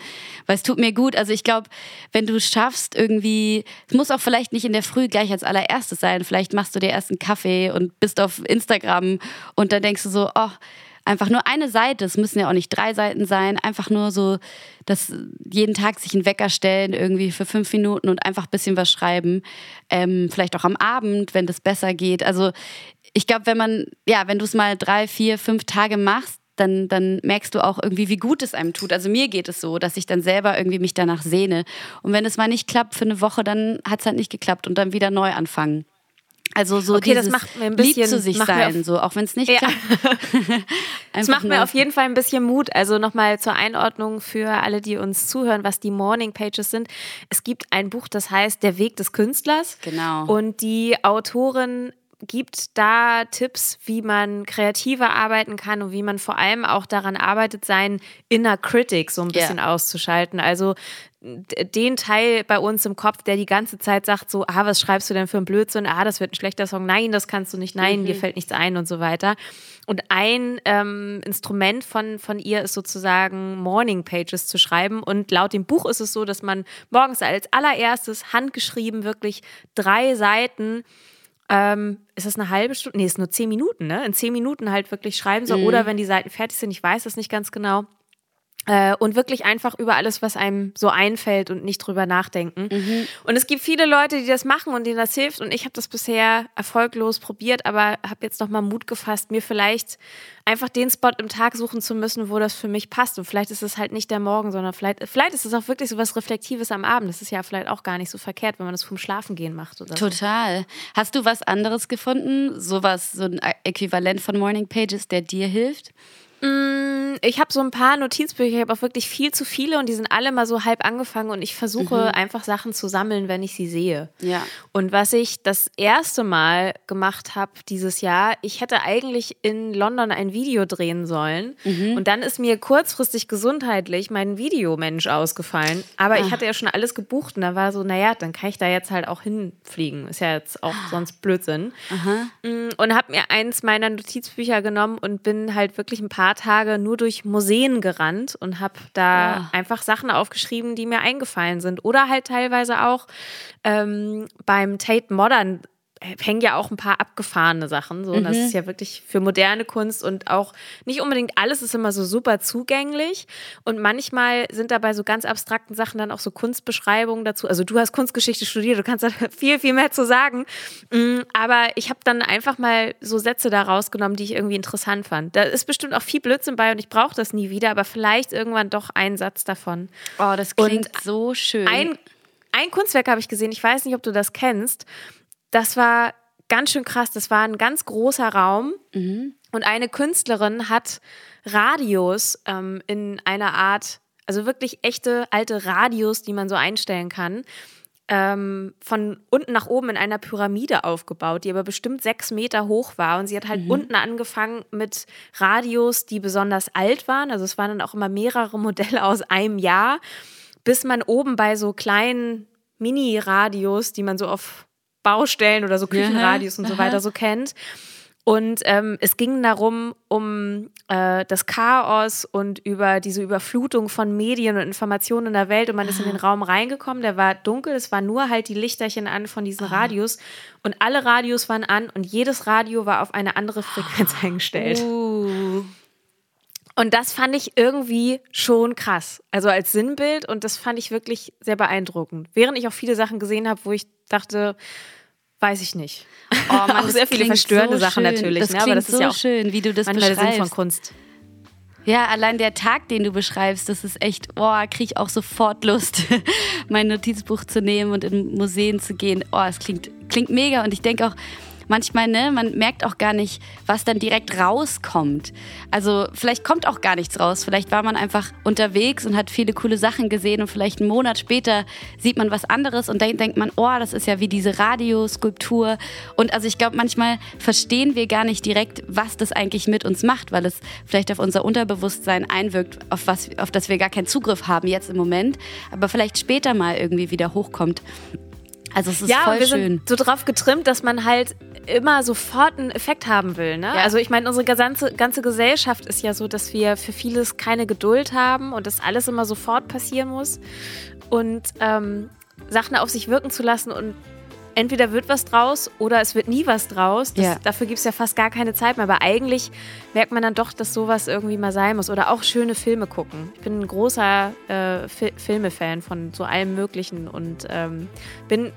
weil es tut mir gut. Also ich glaube, wenn du schaffst, irgendwie, es muss auch vielleicht nicht in der Früh gleich als allererstes sein, vielleicht machst du dir erst einen Kaffee und bist auf Instagram und dann denkst du so, oh, einfach nur eine Seite, es müssen ja auch nicht drei Seiten sein, einfach nur so, dass jeden Tag sich einen Wecker stellen, irgendwie für fünf Minuten und einfach ein bisschen was schreiben. Ähm, vielleicht auch am Abend, wenn das besser geht. Also ich glaube, wenn man, ja, wenn du es mal drei, vier, fünf Tage machst, dann, dann merkst du auch irgendwie, wie gut es einem tut. Also mir geht es so, dass ich dann selber irgendwie mich danach sehne. Und wenn es mal nicht klappt für eine Woche, dann hat es halt nicht geklappt und dann wieder neu anfangen. Also so okay, dieses das macht mir ein bisschen, lieb zu sich sein, so auch wenn es nicht ja. klappt. das macht mir auf jeden Fall ein bisschen Mut. Also nochmal zur Einordnung für alle, die uns zuhören, was die Morning Pages sind. Es gibt ein Buch, das heißt Der Weg des Künstlers. Genau. Und die Autorin gibt da Tipps, wie man kreativer arbeiten kann und wie man vor allem auch daran arbeitet, seinen Inner Critic so ein bisschen yeah. auszuschalten. Also den Teil bei uns im Kopf, der die ganze Zeit sagt so, ah, was schreibst du denn für ein Blödsinn? Ah, das wird ein schlechter Song. Nein, das kannst du nicht. Nein, mhm. dir fällt nichts ein und so weiter. Und ein ähm, Instrument von, von ihr ist sozusagen Morning Pages zu schreiben. Und laut dem Buch ist es so, dass man morgens als allererstes handgeschrieben wirklich drei Seiten ähm, ist das eine halbe Stunde? Nee, ist nur zehn Minuten, ne? In zehn Minuten halt wirklich schreiben soll. Mhm. Oder wenn die Seiten fertig sind, ich weiß es nicht ganz genau. Äh, und wirklich einfach über alles, was einem so einfällt und nicht drüber nachdenken. Mhm. Und es gibt viele Leute, die das machen und denen das hilft. Und ich habe das bisher erfolglos probiert, aber habe jetzt nochmal Mut gefasst, mir vielleicht einfach den Spot im Tag suchen zu müssen, wo das für mich passt. Und vielleicht ist es halt nicht der Morgen, sondern vielleicht, vielleicht ist es auch wirklich so was Reflektives am Abend. Das ist ja vielleicht auch gar nicht so verkehrt, wenn man das vom Schlafengehen macht. Oder Total. So. Hast du was anderes gefunden? Sowas, so ein Äquivalent von Morning Pages, der dir hilft? Mmh Mm, ich habe so ein paar Notizbücher, ich habe auch wirklich viel zu viele und die sind alle mal so halb angefangen und ich versuche mhm. einfach Sachen zu sammeln, wenn ich sie sehe. Ja. Und was ich das erste Mal gemacht habe dieses Jahr, ich hätte eigentlich in London ein Video drehen sollen mhm. und dann ist mir kurzfristig gesundheitlich mein Videomensch ausgefallen, aber Ach. ich ah. hatte ja schon alles gebucht und da war so, naja, dann kann ich da jetzt halt auch hinfliegen. Ist ja jetzt auch ah. sonst Blödsinn. Aha. Mm, und habe mir eins meiner Notizbücher genommen und bin halt wirklich ein paar Tage nur durch Museen gerannt und habe da ja. einfach Sachen aufgeschrieben, die mir eingefallen sind. Oder halt teilweise auch ähm, beim Tate Modern hängen ja auch ein paar abgefahrene Sachen. So. Mhm. Das ist ja wirklich für moderne Kunst und auch nicht unbedingt alles ist immer so super zugänglich. Und manchmal sind dabei so ganz abstrakten Sachen dann auch so Kunstbeschreibungen dazu. Also du hast Kunstgeschichte studiert, du kannst da viel, viel mehr zu sagen. Mm, aber ich habe dann einfach mal so Sätze da rausgenommen, die ich irgendwie interessant fand. Da ist bestimmt auch viel Blödsinn bei und ich brauche das nie wieder, aber vielleicht irgendwann doch ein Satz davon. Oh, das klingt und so schön. Ein, ein Kunstwerk habe ich gesehen, ich weiß nicht, ob du das kennst das war ganz schön krass. Das war ein ganz großer Raum mhm. und eine Künstlerin hat Radios ähm, in einer Art, also wirklich echte alte Radios, die man so einstellen kann, ähm, von unten nach oben in einer Pyramide aufgebaut, die aber bestimmt sechs Meter hoch war. Und sie hat halt mhm. unten angefangen mit Radios, die besonders alt waren. Also es waren dann auch immer mehrere Modelle aus einem Jahr, bis man oben bei so kleinen Mini-Radios, die man so auf Baustellen oder so Küchenradios aha, und so aha. weiter so kennt. Und ähm, es ging darum, um äh, das Chaos und über diese Überflutung von Medien und Informationen in der Welt. Und man ist in den ah. Raum reingekommen, der war dunkel, es war nur halt die Lichterchen an von diesen ah. Radios. Und alle Radios waren an und jedes Radio war auf eine andere Frequenz eingestellt. Uh. Und das fand ich irgendwie schon krass. Also als Sinnbild und das fand ich wirklich sehr beeindruckend. Während ich auch viele Sachen gesehen habe, wo ich dachte, weiß ich nicht. Oh man, auch sehr viele verstörende so Sachen schön. natürlich. Das ne? Aber das ist so ja auch schön, wie du das beschreibst. der Sinn von Kunst. Ja, allein der Tag, den du beschreibst, das ist echt, oh, kriege ich auch sofort Lust, mein Notizbuch zu nehmen und in Museen zu gehen. Oh, es klingt, klingt mega und ich denke auch, manchmal, ne, man merkt auch gar nicht, was dann direkt rauskommt. Also vielleicht kommt auch gar nichts raus. Vielleicht war man einfach unterwegs und hat viele coole Sachen gesehen und vielleicht einen Monat später sieht man was anderes und dann denkt man, oh, das ist ja wie diese Radioskulptur. Und also ich glaube, manchmal verstehen wir gar nicht direkt, was das eigentlich mit uns macht, weil es vielleicht auf unser Unterbewusstsein einwirkt, auf was, auf das wir gar keinen Zugriff haben jetzt im Moment, aber vielleicht später mal irgendwie wieder hochkommt. Also es ist ja, voll wir schön. sind so drauf getrimmt, dass man halt immer sofort einen Effekt haben will. Ne? Ja. Also ich meine, unsere ganze, ganze Gesellschaft ist ja so, dass wir für vieles keine Geduld haben und dass alles immer sofort passieren muss. Und ähm, Sachen auf sich wirken zu lassen und entweder wird was draus oder es wird nie was draus. Das, ja. Dafür gibt es ja fast gar keine Zeit mehr. Aber eigentlich merkt man dann doch, dass sowas irgendwie mal sein muss. Oder auch schöne Filme gucken. Ich bin ein großer äh, Filme-Fan von so allem Möglichen und ähm, bin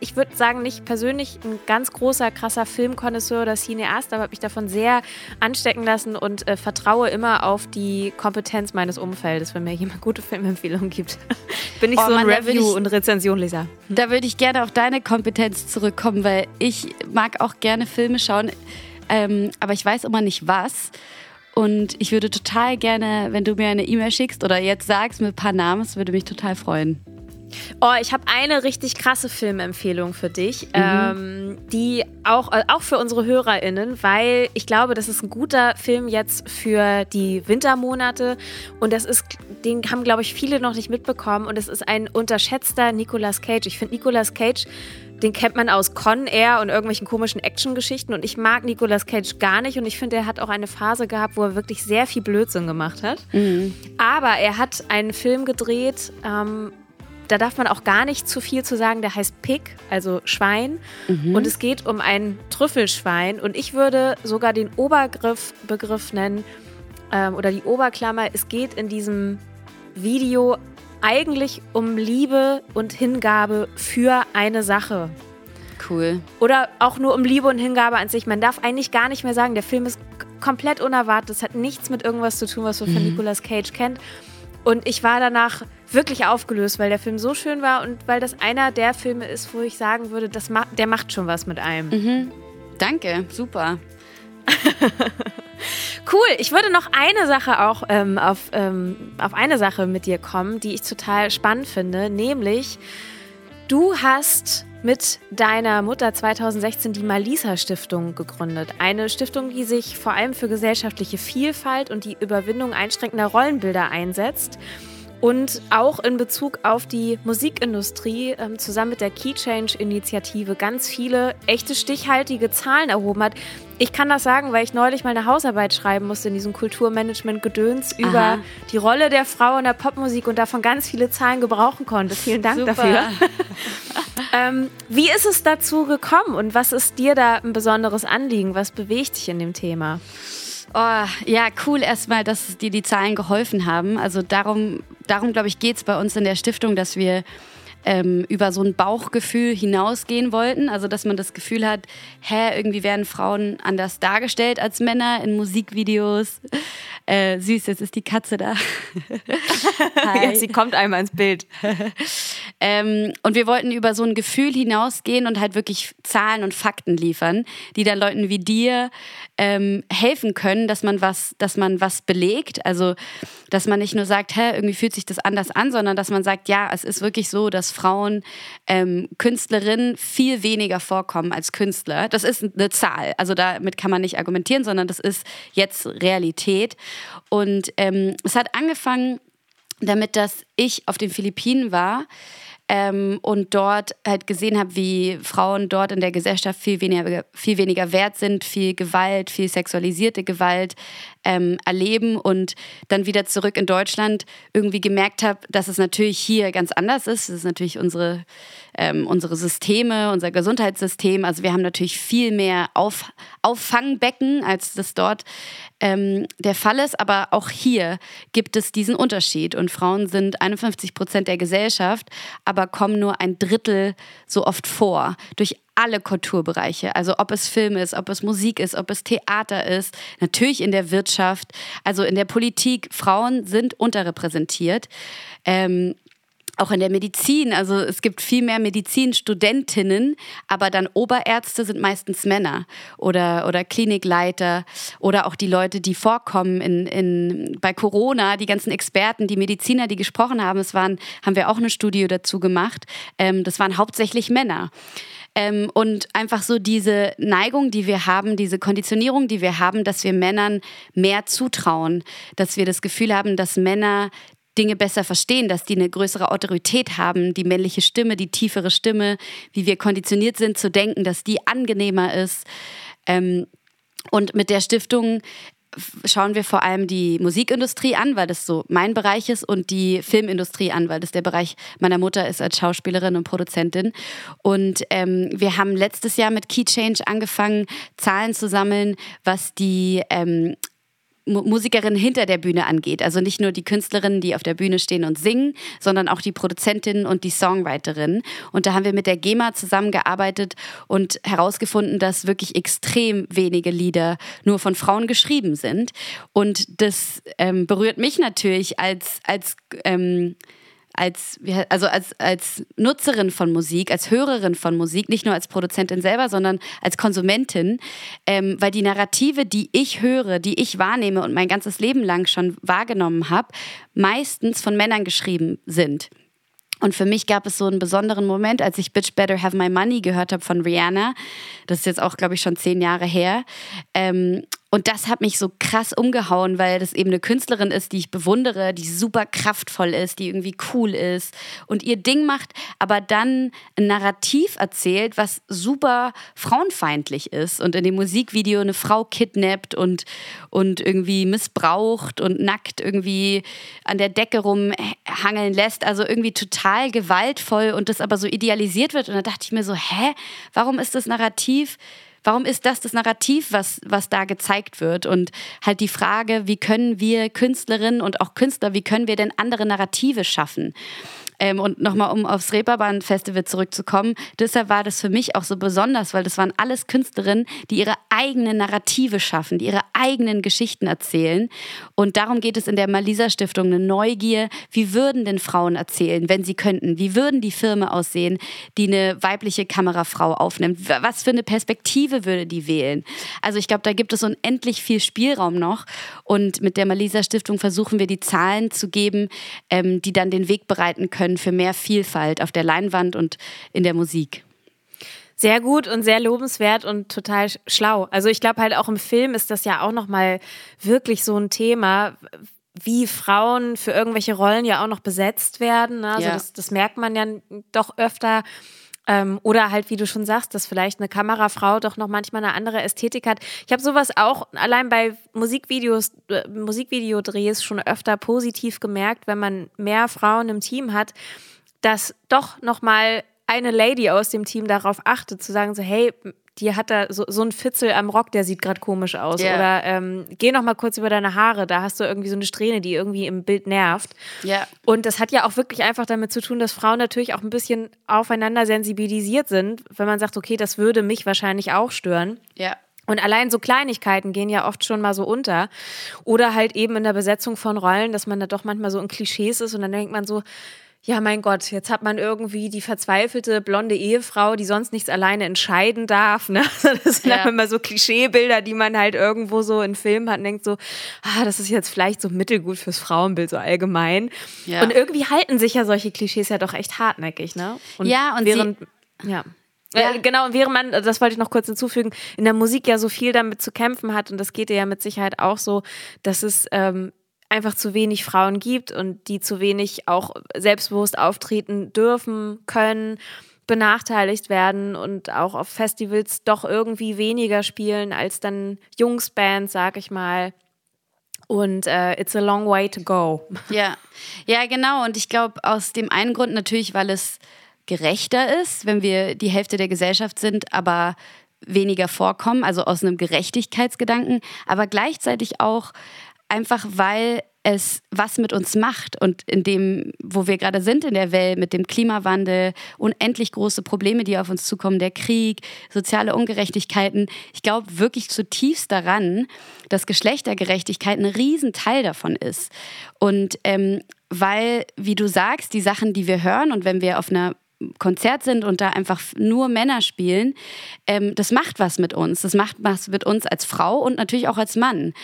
ich würde sagen, nicht persönlich ein ganz großer, krasser Filmkonnoisseur oder Cineast, aber habe mich davon sehr anstecken lassen und äh, vertraue immer auf die Kompetenz meines Umfeldes, wenn mir jemand gute Filmempfehlungen gibt. Bin ich oh, so ein Review- und Rezensionleser. Hm. Da würde ich gerne auf deine Kompetenz zurückkommen, weil ich mag auch gerne Filme schauen, ähm, aber ich weiß immer nicht was. Und ich würde total gerne, wenn du mir eine E-Mail schickst oder jetzt sagst mit ein paar Namen, es würde mich total freuen. Oh, ich habe eine richtig krasse Filmempfehlung für dich, mhm. ähm, die auch, äh, auch für unsere HörerInnen, weil ich glaube, das ist ein guter Film jetzt für die Wintermonate und das ist, den haben, glaube ich, viele noch nicht mitbekommen und es ist ein unterschätzter Nicolas Cage. Ich finde Nicolas Cage den kennt man aus Con Air und irgendwelchen komischen Actiongeschichten und ich mag Nicolas Cage gar nicht und ich finde, er hat auch eine Phase gehabt, wo er wirklich sehr viel Blödsinn gemacht hat. Mhm. Aber er hat einen Film gedreht, ähm, da darf man auch gar nicht zu viel zu sagen. Der heißt Pig, also Schwein. Mhm. Und es geht um ein Trüffelschwein. Und ich würde sogar den Obergriff Begriff nennen ähm, oder die Oberklammer. Es geht in diesem Video eigentlich um Liebe und Hingabe für eine Sache. Cool. Oder auch nur um Liebe und Hingabe an sich. Man darf eigentlich gar nicht mehr sagen, der Film ist komplett unerwartet. Es hat nichts mit irgendwas zu tun, was man mhm. von Nicolas Cage kennt. Und ich war danach wirklich aufgelöst, weil der Film so schön war und weil das einer der Filme ist, wo ich sagen würde, das ma der macht schon was mit einem. Mhm. Danke, super. Cool. Ich würde noch eine Sache auch ähm, auf, ähm, auf eine Sache mit dir kommen, die ich total spannend finde, nämlich du hast mit deiner Mutter 2016 die Malisa Stiftung gegründet. Eine Stiftung, die sich vor allem für gesellschaftliche Vielfalt und die Überwindung einschränkender Rollenbilder einsetzt und auch in Bezug auf die Musikindustrie ähm, zusammen mit der Key Change Initiative ganz viele echte stichhaltige Zahlen erhoben hat. Ich kann das sagen, weil ich neulich mal eine Hausarbeit schreiben musste in diesem Kulturmanagement-Gedöns über die Rolle der Frau in der Popmusik und davon ganz viele Zahlen gebrauchen konnte. Vielen Dank Super. dafür. ähm, wie ist es dazu gekommen und was ist dir da ein besonderes Anliegen? Was bewegt dich in dem Thema? Oh, ja, cool erstmal, dass dir die Zahlen geholfen haben. Also darum, darum glaube ich, geht es bei uns in der Stiftung, dass wir ähm, über so ein Bauchgefühl hinausgehen wollten. Also, dass man das Gefühl hat, hä, irgendwie werden Frauen anders dargestellt als Männer in Musikvideos. Äh, süß, jetzt ist die Katze da. ja, sie kommt einmal ins Bild. ähm, und wir wollten über so ein Gefühl hinausgehen und halt wirklich Zahlen und Fakten liefern, die dann Leuten wie dir ähm, helfen können, dass man was, dass man was belegt. Also, dass man nicht nur sagt, hä, irgendwie fühlt sich das anders an, sondern dass man sagt, ja, es ist wirklich so, dass Frauen ähm, Künstlerinnen viel weniger vorkommen als Künstler. Das ist eine Zahl. Also damit kann man nicht argumentieren, sondern das ist jetzt Realität. Und ähm, es hat angefangen damit, dass ich auf den Philippinen war ähm, und dort halt gesehen habe, wie Frauen dort in der Gesellschaft viel weniger, viel weniger wert sind, viel Gewalt, viel sexualisierte Gewalt ähm, erleben und dann wieder zurück in Deutschland irgendwie gemerkt habe, dass es natürlich hier ganz anders ist. Das ist natürlich unsere, ähm, unsere Systeme, unser Gesundheitssystem. Also wir haben natürlich viel mehr Auf, Auffangbecken, als das dort ähm, der Fall ist. Aber auch hier gibt es diesen Unterschied. Und Frauen sind 51 Prozent der Gesellschaft, aber kommen nur ein Drittel so oft vor. Durch alle Kulturbereiche. Also ob es Film ist, ob es Musik ist, ob es Theater ist, natürlich in der Wirtschaft, also in der Politik. Frauen sind unterrepräsentiert. Ähm, auch in der Medizin, also es gibt viel mehr Medizinstudentinnen, aber dann Oberärzte sind meistens Männer oder, oder Klinikleiter oder auch die Leute, die vorkommen in, in, bei Corona, die ganzen Experten, die Mediziner, die gesprochen haben, es waren, haben wir auch eine Studie dazu gemacht, ähm, das waren hauptsächlich Männer. Ähm, und einfach so diese Neigung, die wir haben, diese Konditionierung, die wir haben, dass wir Männern mehr zutrauen, dass wir das Gefühl haben, dass Männer Dinge besser verstehen, dass die eine größere Autorität haben, die männliche Stimme, die tiefere Stimme, wie wir konditioniert sind zu denken, dass die angenehmer ist. Ähm, und mit der Stiftung schauen wir vor allem die Musikindustrie an, weil das so mein Bereich ist, und die Filmindustrie an, weil das der Bereich meiner Mutter ist als Schauspielerin und Produzentin. Und ähm, wir haben letztes Jahr mit Key Change angefangen, Zahlen zu sammeln, was die ähm, Musikerin hinter der Bühne angeht. Also nicht nur die Künstlerinnen, die auf der Bühne stehen und singen, sondern auch die Produzentinnen und die Songwriterinnen. Und da haben wir mit der GEMA zusammengearbeitet und herausgefunden, dass wirklich extrem wenige Lieder nur von Frauen geschrieben sind. Und das ähm, berührt mich natürlich als, als ähm, als, also als, als Nutzerin von Musik, als Hörerin von Musik, nicht nur als Produzentin selber, sondern als Konsumentin, ähm, weil die Narrative, die ich höre, die ich wahrnehme und mein ganzes Leben lang schon wahrgenommen habe, meistens von Männern geschrieben sind. Und für mich gab es so einen besonderen Moment, als ich Bitch Better Have My Money gehört habe von Rihanna. Das ist jetzt auch, glaube ich, schon zehn Jahre her. Ähm, und das hat mich so krass umgehauen, weil das eben eine Künstlerin ist, die ich bewundere, die super kraftvoll ist, die irgendwie cool ist und ihr Ding macht, aber dann ein Narrativ erzählt, was super frauenfeindlich ist und in dem Musikvideo eine Frau kidnappt und, und irgendwie missbraucht und nackt irgendwie an der Decke rumhangeln lässt. Also irgendwie total gewaltvoll und das aber so idealisiert wird. Und da dachte ich mir so, hä, warum ist das Narrativ? Warum ist das das Narrativ, was, was da gezeigt wird? Und halt die Frage, wie können wir Künstlerinnen und auch Künstler, wie können wir denn andere Narrative schaffen? Ähm, und nochmal, um aufs Reeperbahn-Festival zurückzukommen, deshalb war das für mich auch so besonders, weil das waren alles Künstlerinnen, die ihre eigene Narrative schaffen, die ihre eigenen Geschichten erzählen. Und darum geht es in der Malisa Stiftung, eine Neugier. Wie würden denn Frauen erzählen, wenn sie könnten? Wie würden die Filme aussehen, die eine weibliche Kamerafrau aufnimmt? Was für eine Perspektive würde die wählen? Also ich glaube, da gibt es unendlich viel Spielraum noch. Und mit der Malisa Stiftung versuchen wir die Zahlen zu geben, ähm, die dann den Weg bereiten können für mehr Vielfalt auf der Leinwand und in der Musik. Sehr gut und sehr lobenswert und total schlau. Also ich glaube halt auch im Film ist das ja auch noch mal wirklich so ein Thema, wie Frauen für irgendwelche Rollen ja auch noch besetzt werden. Ne? Also ja. das, das merkt man ja doch öfter. Ähm, oder halt, wie du schon sagst, dass vielleicht eine Kamerafrau doch noch manchmal eine andere Ästhetik hat. Ich habe sowas auch allein bei Musikvideos, äh, Musikvideodrehs schon öfter positiv gemerkt, wenn man mehr Frauen im Team hat, dass doch noch mal eine Lady aus dem Team darauf achtet, zu sagen so, hey, die hat da so, so ein Fitzel am Rock, der sieht gerade komisch aus. Yeah. Oder ähm, geh noch mal kurz über deine Haare, da hast du irgendwie so eine Strähne, die irgendwie im Bild nervt. Yeah. Und das hat ja auch wirklich einfach damit zu tun, dass Frauen natürlich auch ein bisschen aufeinander sensibilisiert sind, wenn man sagt, okay, das würde mich wahrscheinlich auch stören. Ja. Und allein so Kleinigkeiten gehen ja oft schon mal so unter. Oder halt eben in der Besetzung von Rollen, dass man da doch manchmal so in Klischees ist und dann denkt man so, ja, mein Gott, jetzt hat man irgendwie die verzweifelte blonde Ehefrau, die sonst nichts alleine entscheiden darf. Ne? Das sind ja. immer so Klischeebilder, die man halt irgendwo so in Filmen hat und denkt so, ah, das ist jetzt vielleicht so mittelgut fürs Frauenbild, so allgemein. Ja. Und irgendwie halten sich ja solche Klischees ja doch echt hartnäckig, ne? Und ja, und während, sie, ja. Ja. Äh, genau, und während man, das wollte ich noch kurz hinzufügen, in der Musik ja so viel damit zu kämpfen hat, und das geht dir ja mit Sicherheit auch so, dass es ähm, einfach zu wenig Frauen gibt und die zu wenig auch selbstbewusst auftreten dürfen, können, benachteiligt werden und auch auf Festivals doch irgendwie weniger spielen als dann Jungsbands, sag ich mal. Und uh, it's a long way to go. Ja, ja, genau. Und ich glaube, aus dem einen Grund natürlich, weil es gerechter ist, wenn wir die Hälfte der Gesellschaft sind, aber weniger vorkommen, also aus einem Gerechtigkeitsgedanken, aber gleichzeitig auch, einfach weil es was mit uns macht und in dem, wo wir gerade sind in der Welt, mit dem Klimawandel, unendlich große Probleme, die auf uns zukommen, der Krieg, soziale Ungerechtigkeiten. Ich glaube wirklich zutiefst daran, dass Geschlechtergerechtigkeit ein Riesenteil davon ist. Und ähm, weil, wie du sagst, die Sachen, die wir hören und wenn wir auf einer Konzert sind und da einfach nur Männer spielen, ähm, das macht was mit uns. Das macht was mit uns als Frau und natürlich auch als Mann.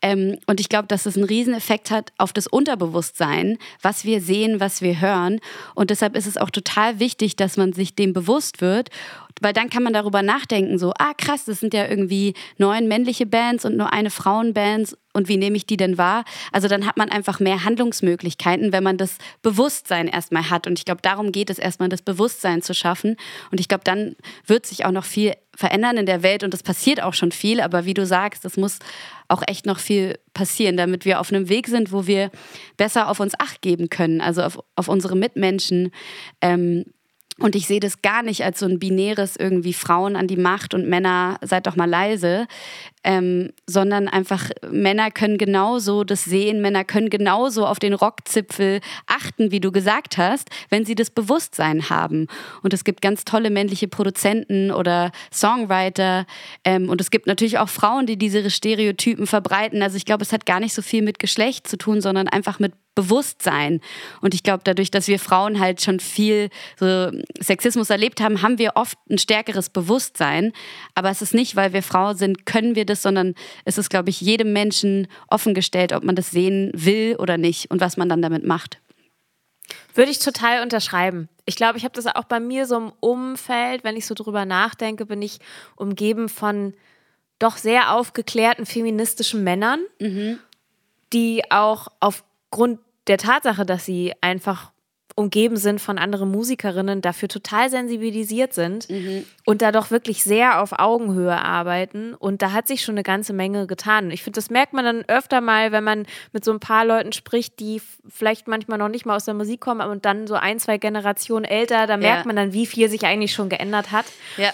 Ähm, und ich glaube, dass es einen Rieseneffekt hat auf das Unterbewusstsein, was wir sehen, was wir hören. Und deshalb ist es auch total wichtig, dass man sich dem bewusst wird weil dann kann man darüber nachdenken, so, ah krass, das sind ja irgendwie neun männliche Bands und nur eine Frauenband und wie nehme ich die denn wahr? Also dann hat man einfach mehr Handlungsmöglichkeiten, wenn man das Bewusstsein erstmal hat. Und ich glaube, darum geht es erstmal, das Bewusstsein zu schaffen. Und ich glaube, dann wird sich auch noch viel verändern in der Welt und es passiert auch schon viel. Aber wie du sagst, es muss auch echt noch viel passieren, damit wir auf einem Weg sind, wo wir besser auf uns Acht geben können, also auf, auf unsere Mitmenschen. Ähm, und ich sehe das gar nicht als so ein binäres irgendwie Frauen an die Macht und Männer seid doch mal leise, ähm, sondern einfach Männer können genauso das sehen, Männer können genauso auf den Rockzipfel achten, wie du gesagt hast, wenn sie das Bewusstsein haben. Und es gibt ganz tolle männliche Produzenten oder Songwriter ähm, und es gibt natürlich auch Frauen, die diese Stereotypen verbreiten. Also ich glaube, es hat gar nicht so viel mit Geschlecht zu tun, sondern einfach mit Bewusstsein. Und ich glaube, dadurch, dass wir Frauen halt schon viel so Sexismus erlebt haben, haben wir oft ein stärkeres Bewusstsein. Aber es ist nicht, weil wir Frau sind, können wir das, sondern es ist, glaube ich, jedem Menschen offengestellt, ob man das sehen will oder nicht und was man dann damit macht. Würde ich total unterschreiben. Ich glaube, ich habe das auch bei mir so im Umfeld, wenn ich so drüber nachdenke, bin ich umgeben von doch sehr aufgeklärten feministischen Männern, mhm. die auch auf aufgrund der Tatsache, dass sie einfach umgeben sind von anderen Musikerinnen, dafür total sensibilisiert sind mhm. und da doch wirklich sehr auf Augenhöhe arbeiten. Und da hat sich schon eine ganze Menge getan. Ich finde, das merkt man dann öfter mal, wenn man mit so ein paar Leuten spricht, die vielleicht manchmal noch nicht mal aus der Musik kommen, und dann so ein, zwei Generationen älter, da merkt ja. man dann, wie viel sich eigentlich schon geändert hat. Ja.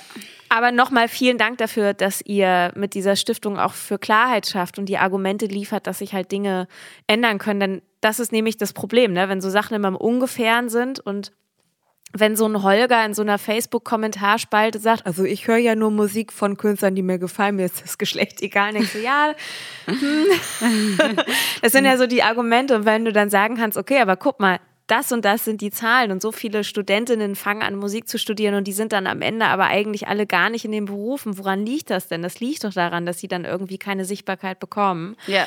Aber nochmal vielen Dank dafür, dass ihr mit dieser Stiftung auch für Klarheit schafft und die Argumente liefert, dass sich halt Dinge ändern können. Denn das ist nämlich das Problem, ne? wenn so Sachen immer im Ungefähren sind und wenn so ein Holger in so einer Facebook-Kommentarspalte sagt, also ich höre ja nur Musik von Künstlern, die mir gefallen, mir ist das Geschlecht egal. Denkst du, ja, hm. das sind ja so die Argumente. Und wenn du dann sagen kannst, okay, aber guck mal, das und das sind die Zahlen und so viele Studentinnen fangen an, Musik zu studieren und die sind dann am Ende aber eigentlich alle gar nicht in den Berufen. Woran liegt das denn? Das liegt doch daran, dass sie dann irgendwie keine Sichtbarkeit bekommen. Ja.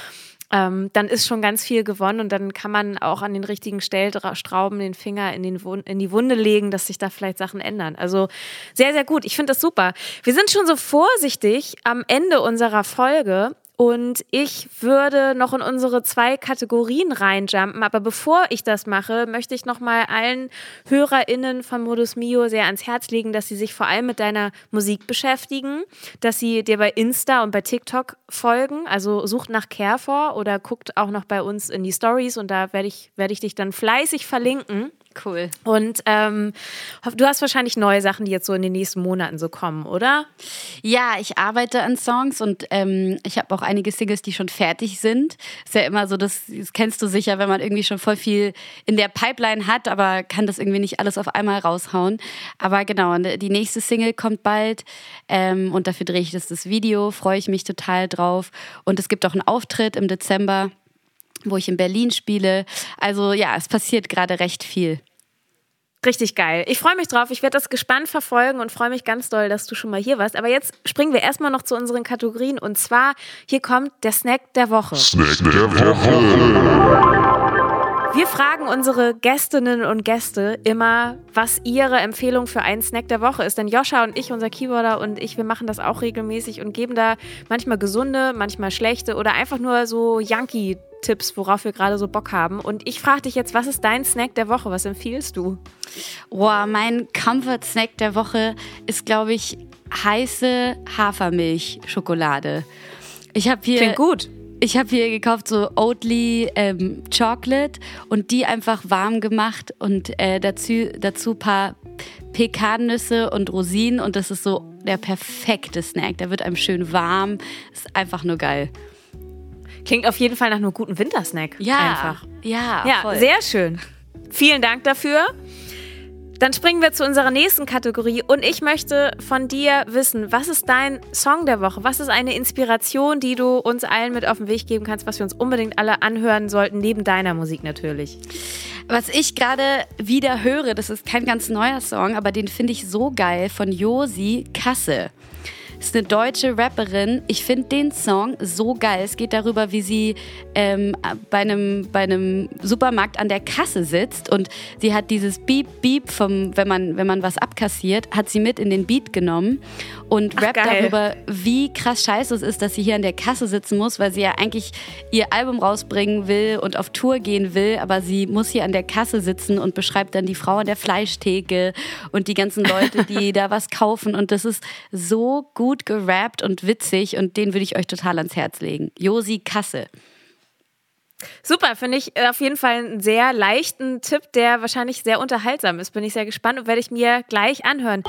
Ähm, dann ist schon ganz viel gewonnen und dann kann man auch an den richtigen Stellstrauben den Finger in, den in die Wunde legen, dass sich da vielleicht Sachen ändern. Also sehr, sehr gut. Ich finde das super. Wir sind schon so vorsichtig am Ende unserer Folge und ich würde noch in unsere zwei Kategorien reinjumpen. Aber bevor ich das mache, möchte ich nochmal allen HörerInnen von Modus Mio sehr ans Herz legen, dass sie sich vor allem mit deiner Musik beschäftigen, dass sie dir bei Insta und bei TikTok folgen. Also sucht nach Careful oder guckt auch noch bei uns in die Stories und da werde ich, werde ich dich dann fleißig verlinken. Cool. Und ähm, du hast wahrscheinlich neue Sachen, die jetzt so in den nächsten Monaten so kommen, oder? Ja, ich arbeite an Songs und ähm, ich habe auch einige Singles, die schon fertig sind. Ist ja immer so, das, das kennst du sicher, wenn man irgendwie schon voll viel in der Pipeline hat, aber kann das irgendwie nicht alles auf einmal raushauen. Aber genau, die nächste Single kommt bald ähm, und dafür drehe ich das, das Video, freue ich mich total drauf. Und es gibt auch einen Auftritt im Dezember wo ich in Berlin spiele. Also ja, es passiert gerade recht viel. Richtig geil. Ich freue mich drauf. Ich werde das gespannt verfolgen und freue mich ganz doll, dass du schon mal hier warst. Aber jetzt springen wir erstmal noch zu unseren Kategorien. Und zwar, hier kommt der Snack der Woche. Snack der Woche. Wir fragen unsere Gästinnen und Gäste immer, was ihre Empfehlung für einen Snack der Woche ist. Denn Joscha und ich, unser Keyboarder und ich, wir machen das auch regelmäßig und geben da manchmal gesunde, manchmal schlechte oder einfach nur so Yankee Tipps, worauf wir gerade so Bock haben. Und ich frage dich jetzt, was ist dein Snack der Woche? Was empfiehlst du? Wow, mein Comfort-Snack der Woche ist, glaube ich, heiße Hafermilch-Schokolade. Ich habe hier. Klingt gut. Ich habe hier gekauft so Oatly ähm, Chocolate und die einfach warm gemacht und äh, dazu dazu paar Pekannüsse und Rosinen und das ist so der perfekte Snack. Der wird einem schön warm. Ist einfach nur geil. Klingt auf jeden Fall nach einem guten Wintersnack. Ja, einfach. Ja, ja, voll. sehr schön. Vielen Dank dafür. Dann springen wir zu unserer nächsten Kategorie und ich möchte von dir wissen, was ist dein Song der Woche? Was ist eine Inspiration, die du uns allen mit auf den Weg geben kannst, was wir uns unbedingt alle anhören sollten, neben deiner Musik natürlich? Was ich gerade wieder höre, das ist kein ganz neuer Song, aber den finde ich so geil von Josi Kasse ist eine deutsche Rapperin. Ich finde den Song so geil. Es geht darüber, wie sie ähm, bei, einem, bei einem Supermarkt an der Kasse sitzt und sie hat dieses Beep Beep vom, wenn man, wenn man was abkassiert, hat sie mit in den Beat genommen und rappt Ach, darüber, wie krass scheiße es ist, dass sie hier an der Kasse sitzen muss, weil sie ja eigentlich ihr Album rausbringen will und auf Tour gehen will, aber sie muss hier an der Kasse sitzen und beschreibt dann die Frau an der Fleischtheke und die ganzen Leute, die da was kaufen und das ist so gut gut gerappt und witzig und den würde ich euch total ans Herz legen. Josi Kasse. Super, finde ich auf jeden Fall einen sehr leichten Tipp, der wahrscheinlich sehr unterhaltsam ist. Bin ich sehr gespannt und werde ich mir gleich anhören.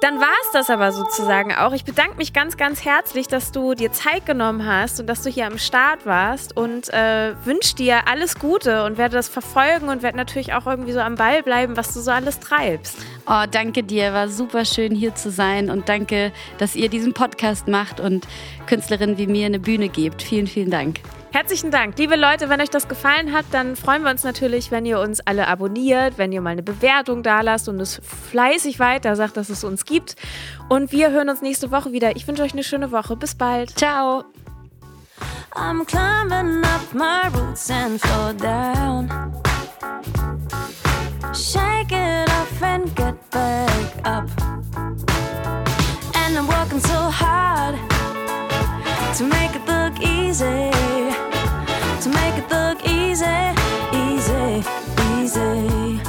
Dann war es das aber sozusagen auch. Ich bedanke mich ganz, ganz herzlich, dass du dir Zeit genommen hast und dass du hier am Start warst und äh, wünsche dir alles Gute und werde das verfolgen und werde natürlich auch irgendwie so am Ball bleiben, was du so alles treibst. Oh, danke dir, war super schön hier zu sein und danke, dass ihr diesen Podcast macht und Künstlerinnen wie mir eine Bühne gebt. Vielen, vielen Dank. Herzlichen Dank. Liebe Leute, wenn euch das gefallen hat, dann freuen wir uns natürlich, wenn ihr uns alle abonniert, wenn ihr mal eine Bewertung da lasst und es fleißig weiter sagt, dass es uns gibt. Und wir hören uns nächste Woche wieder. Ich wünsche euch eine schöne Woche. Bis bald. Ciao. I'm climbing up my roots and flow down. Shake it off and get back up. And I'm working so hard to make it look easy. to make it look easy, easy, easy.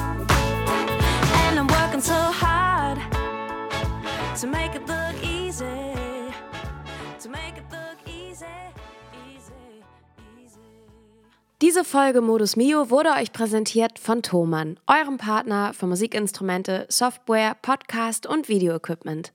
And I'm working so hard to make it look easy, to make it look easy. Diese Folge Modus Mio wurde euch präsentiert von Thomann, eurem Partner für Musikinstrumente, Software, Podcast und Videoequipment.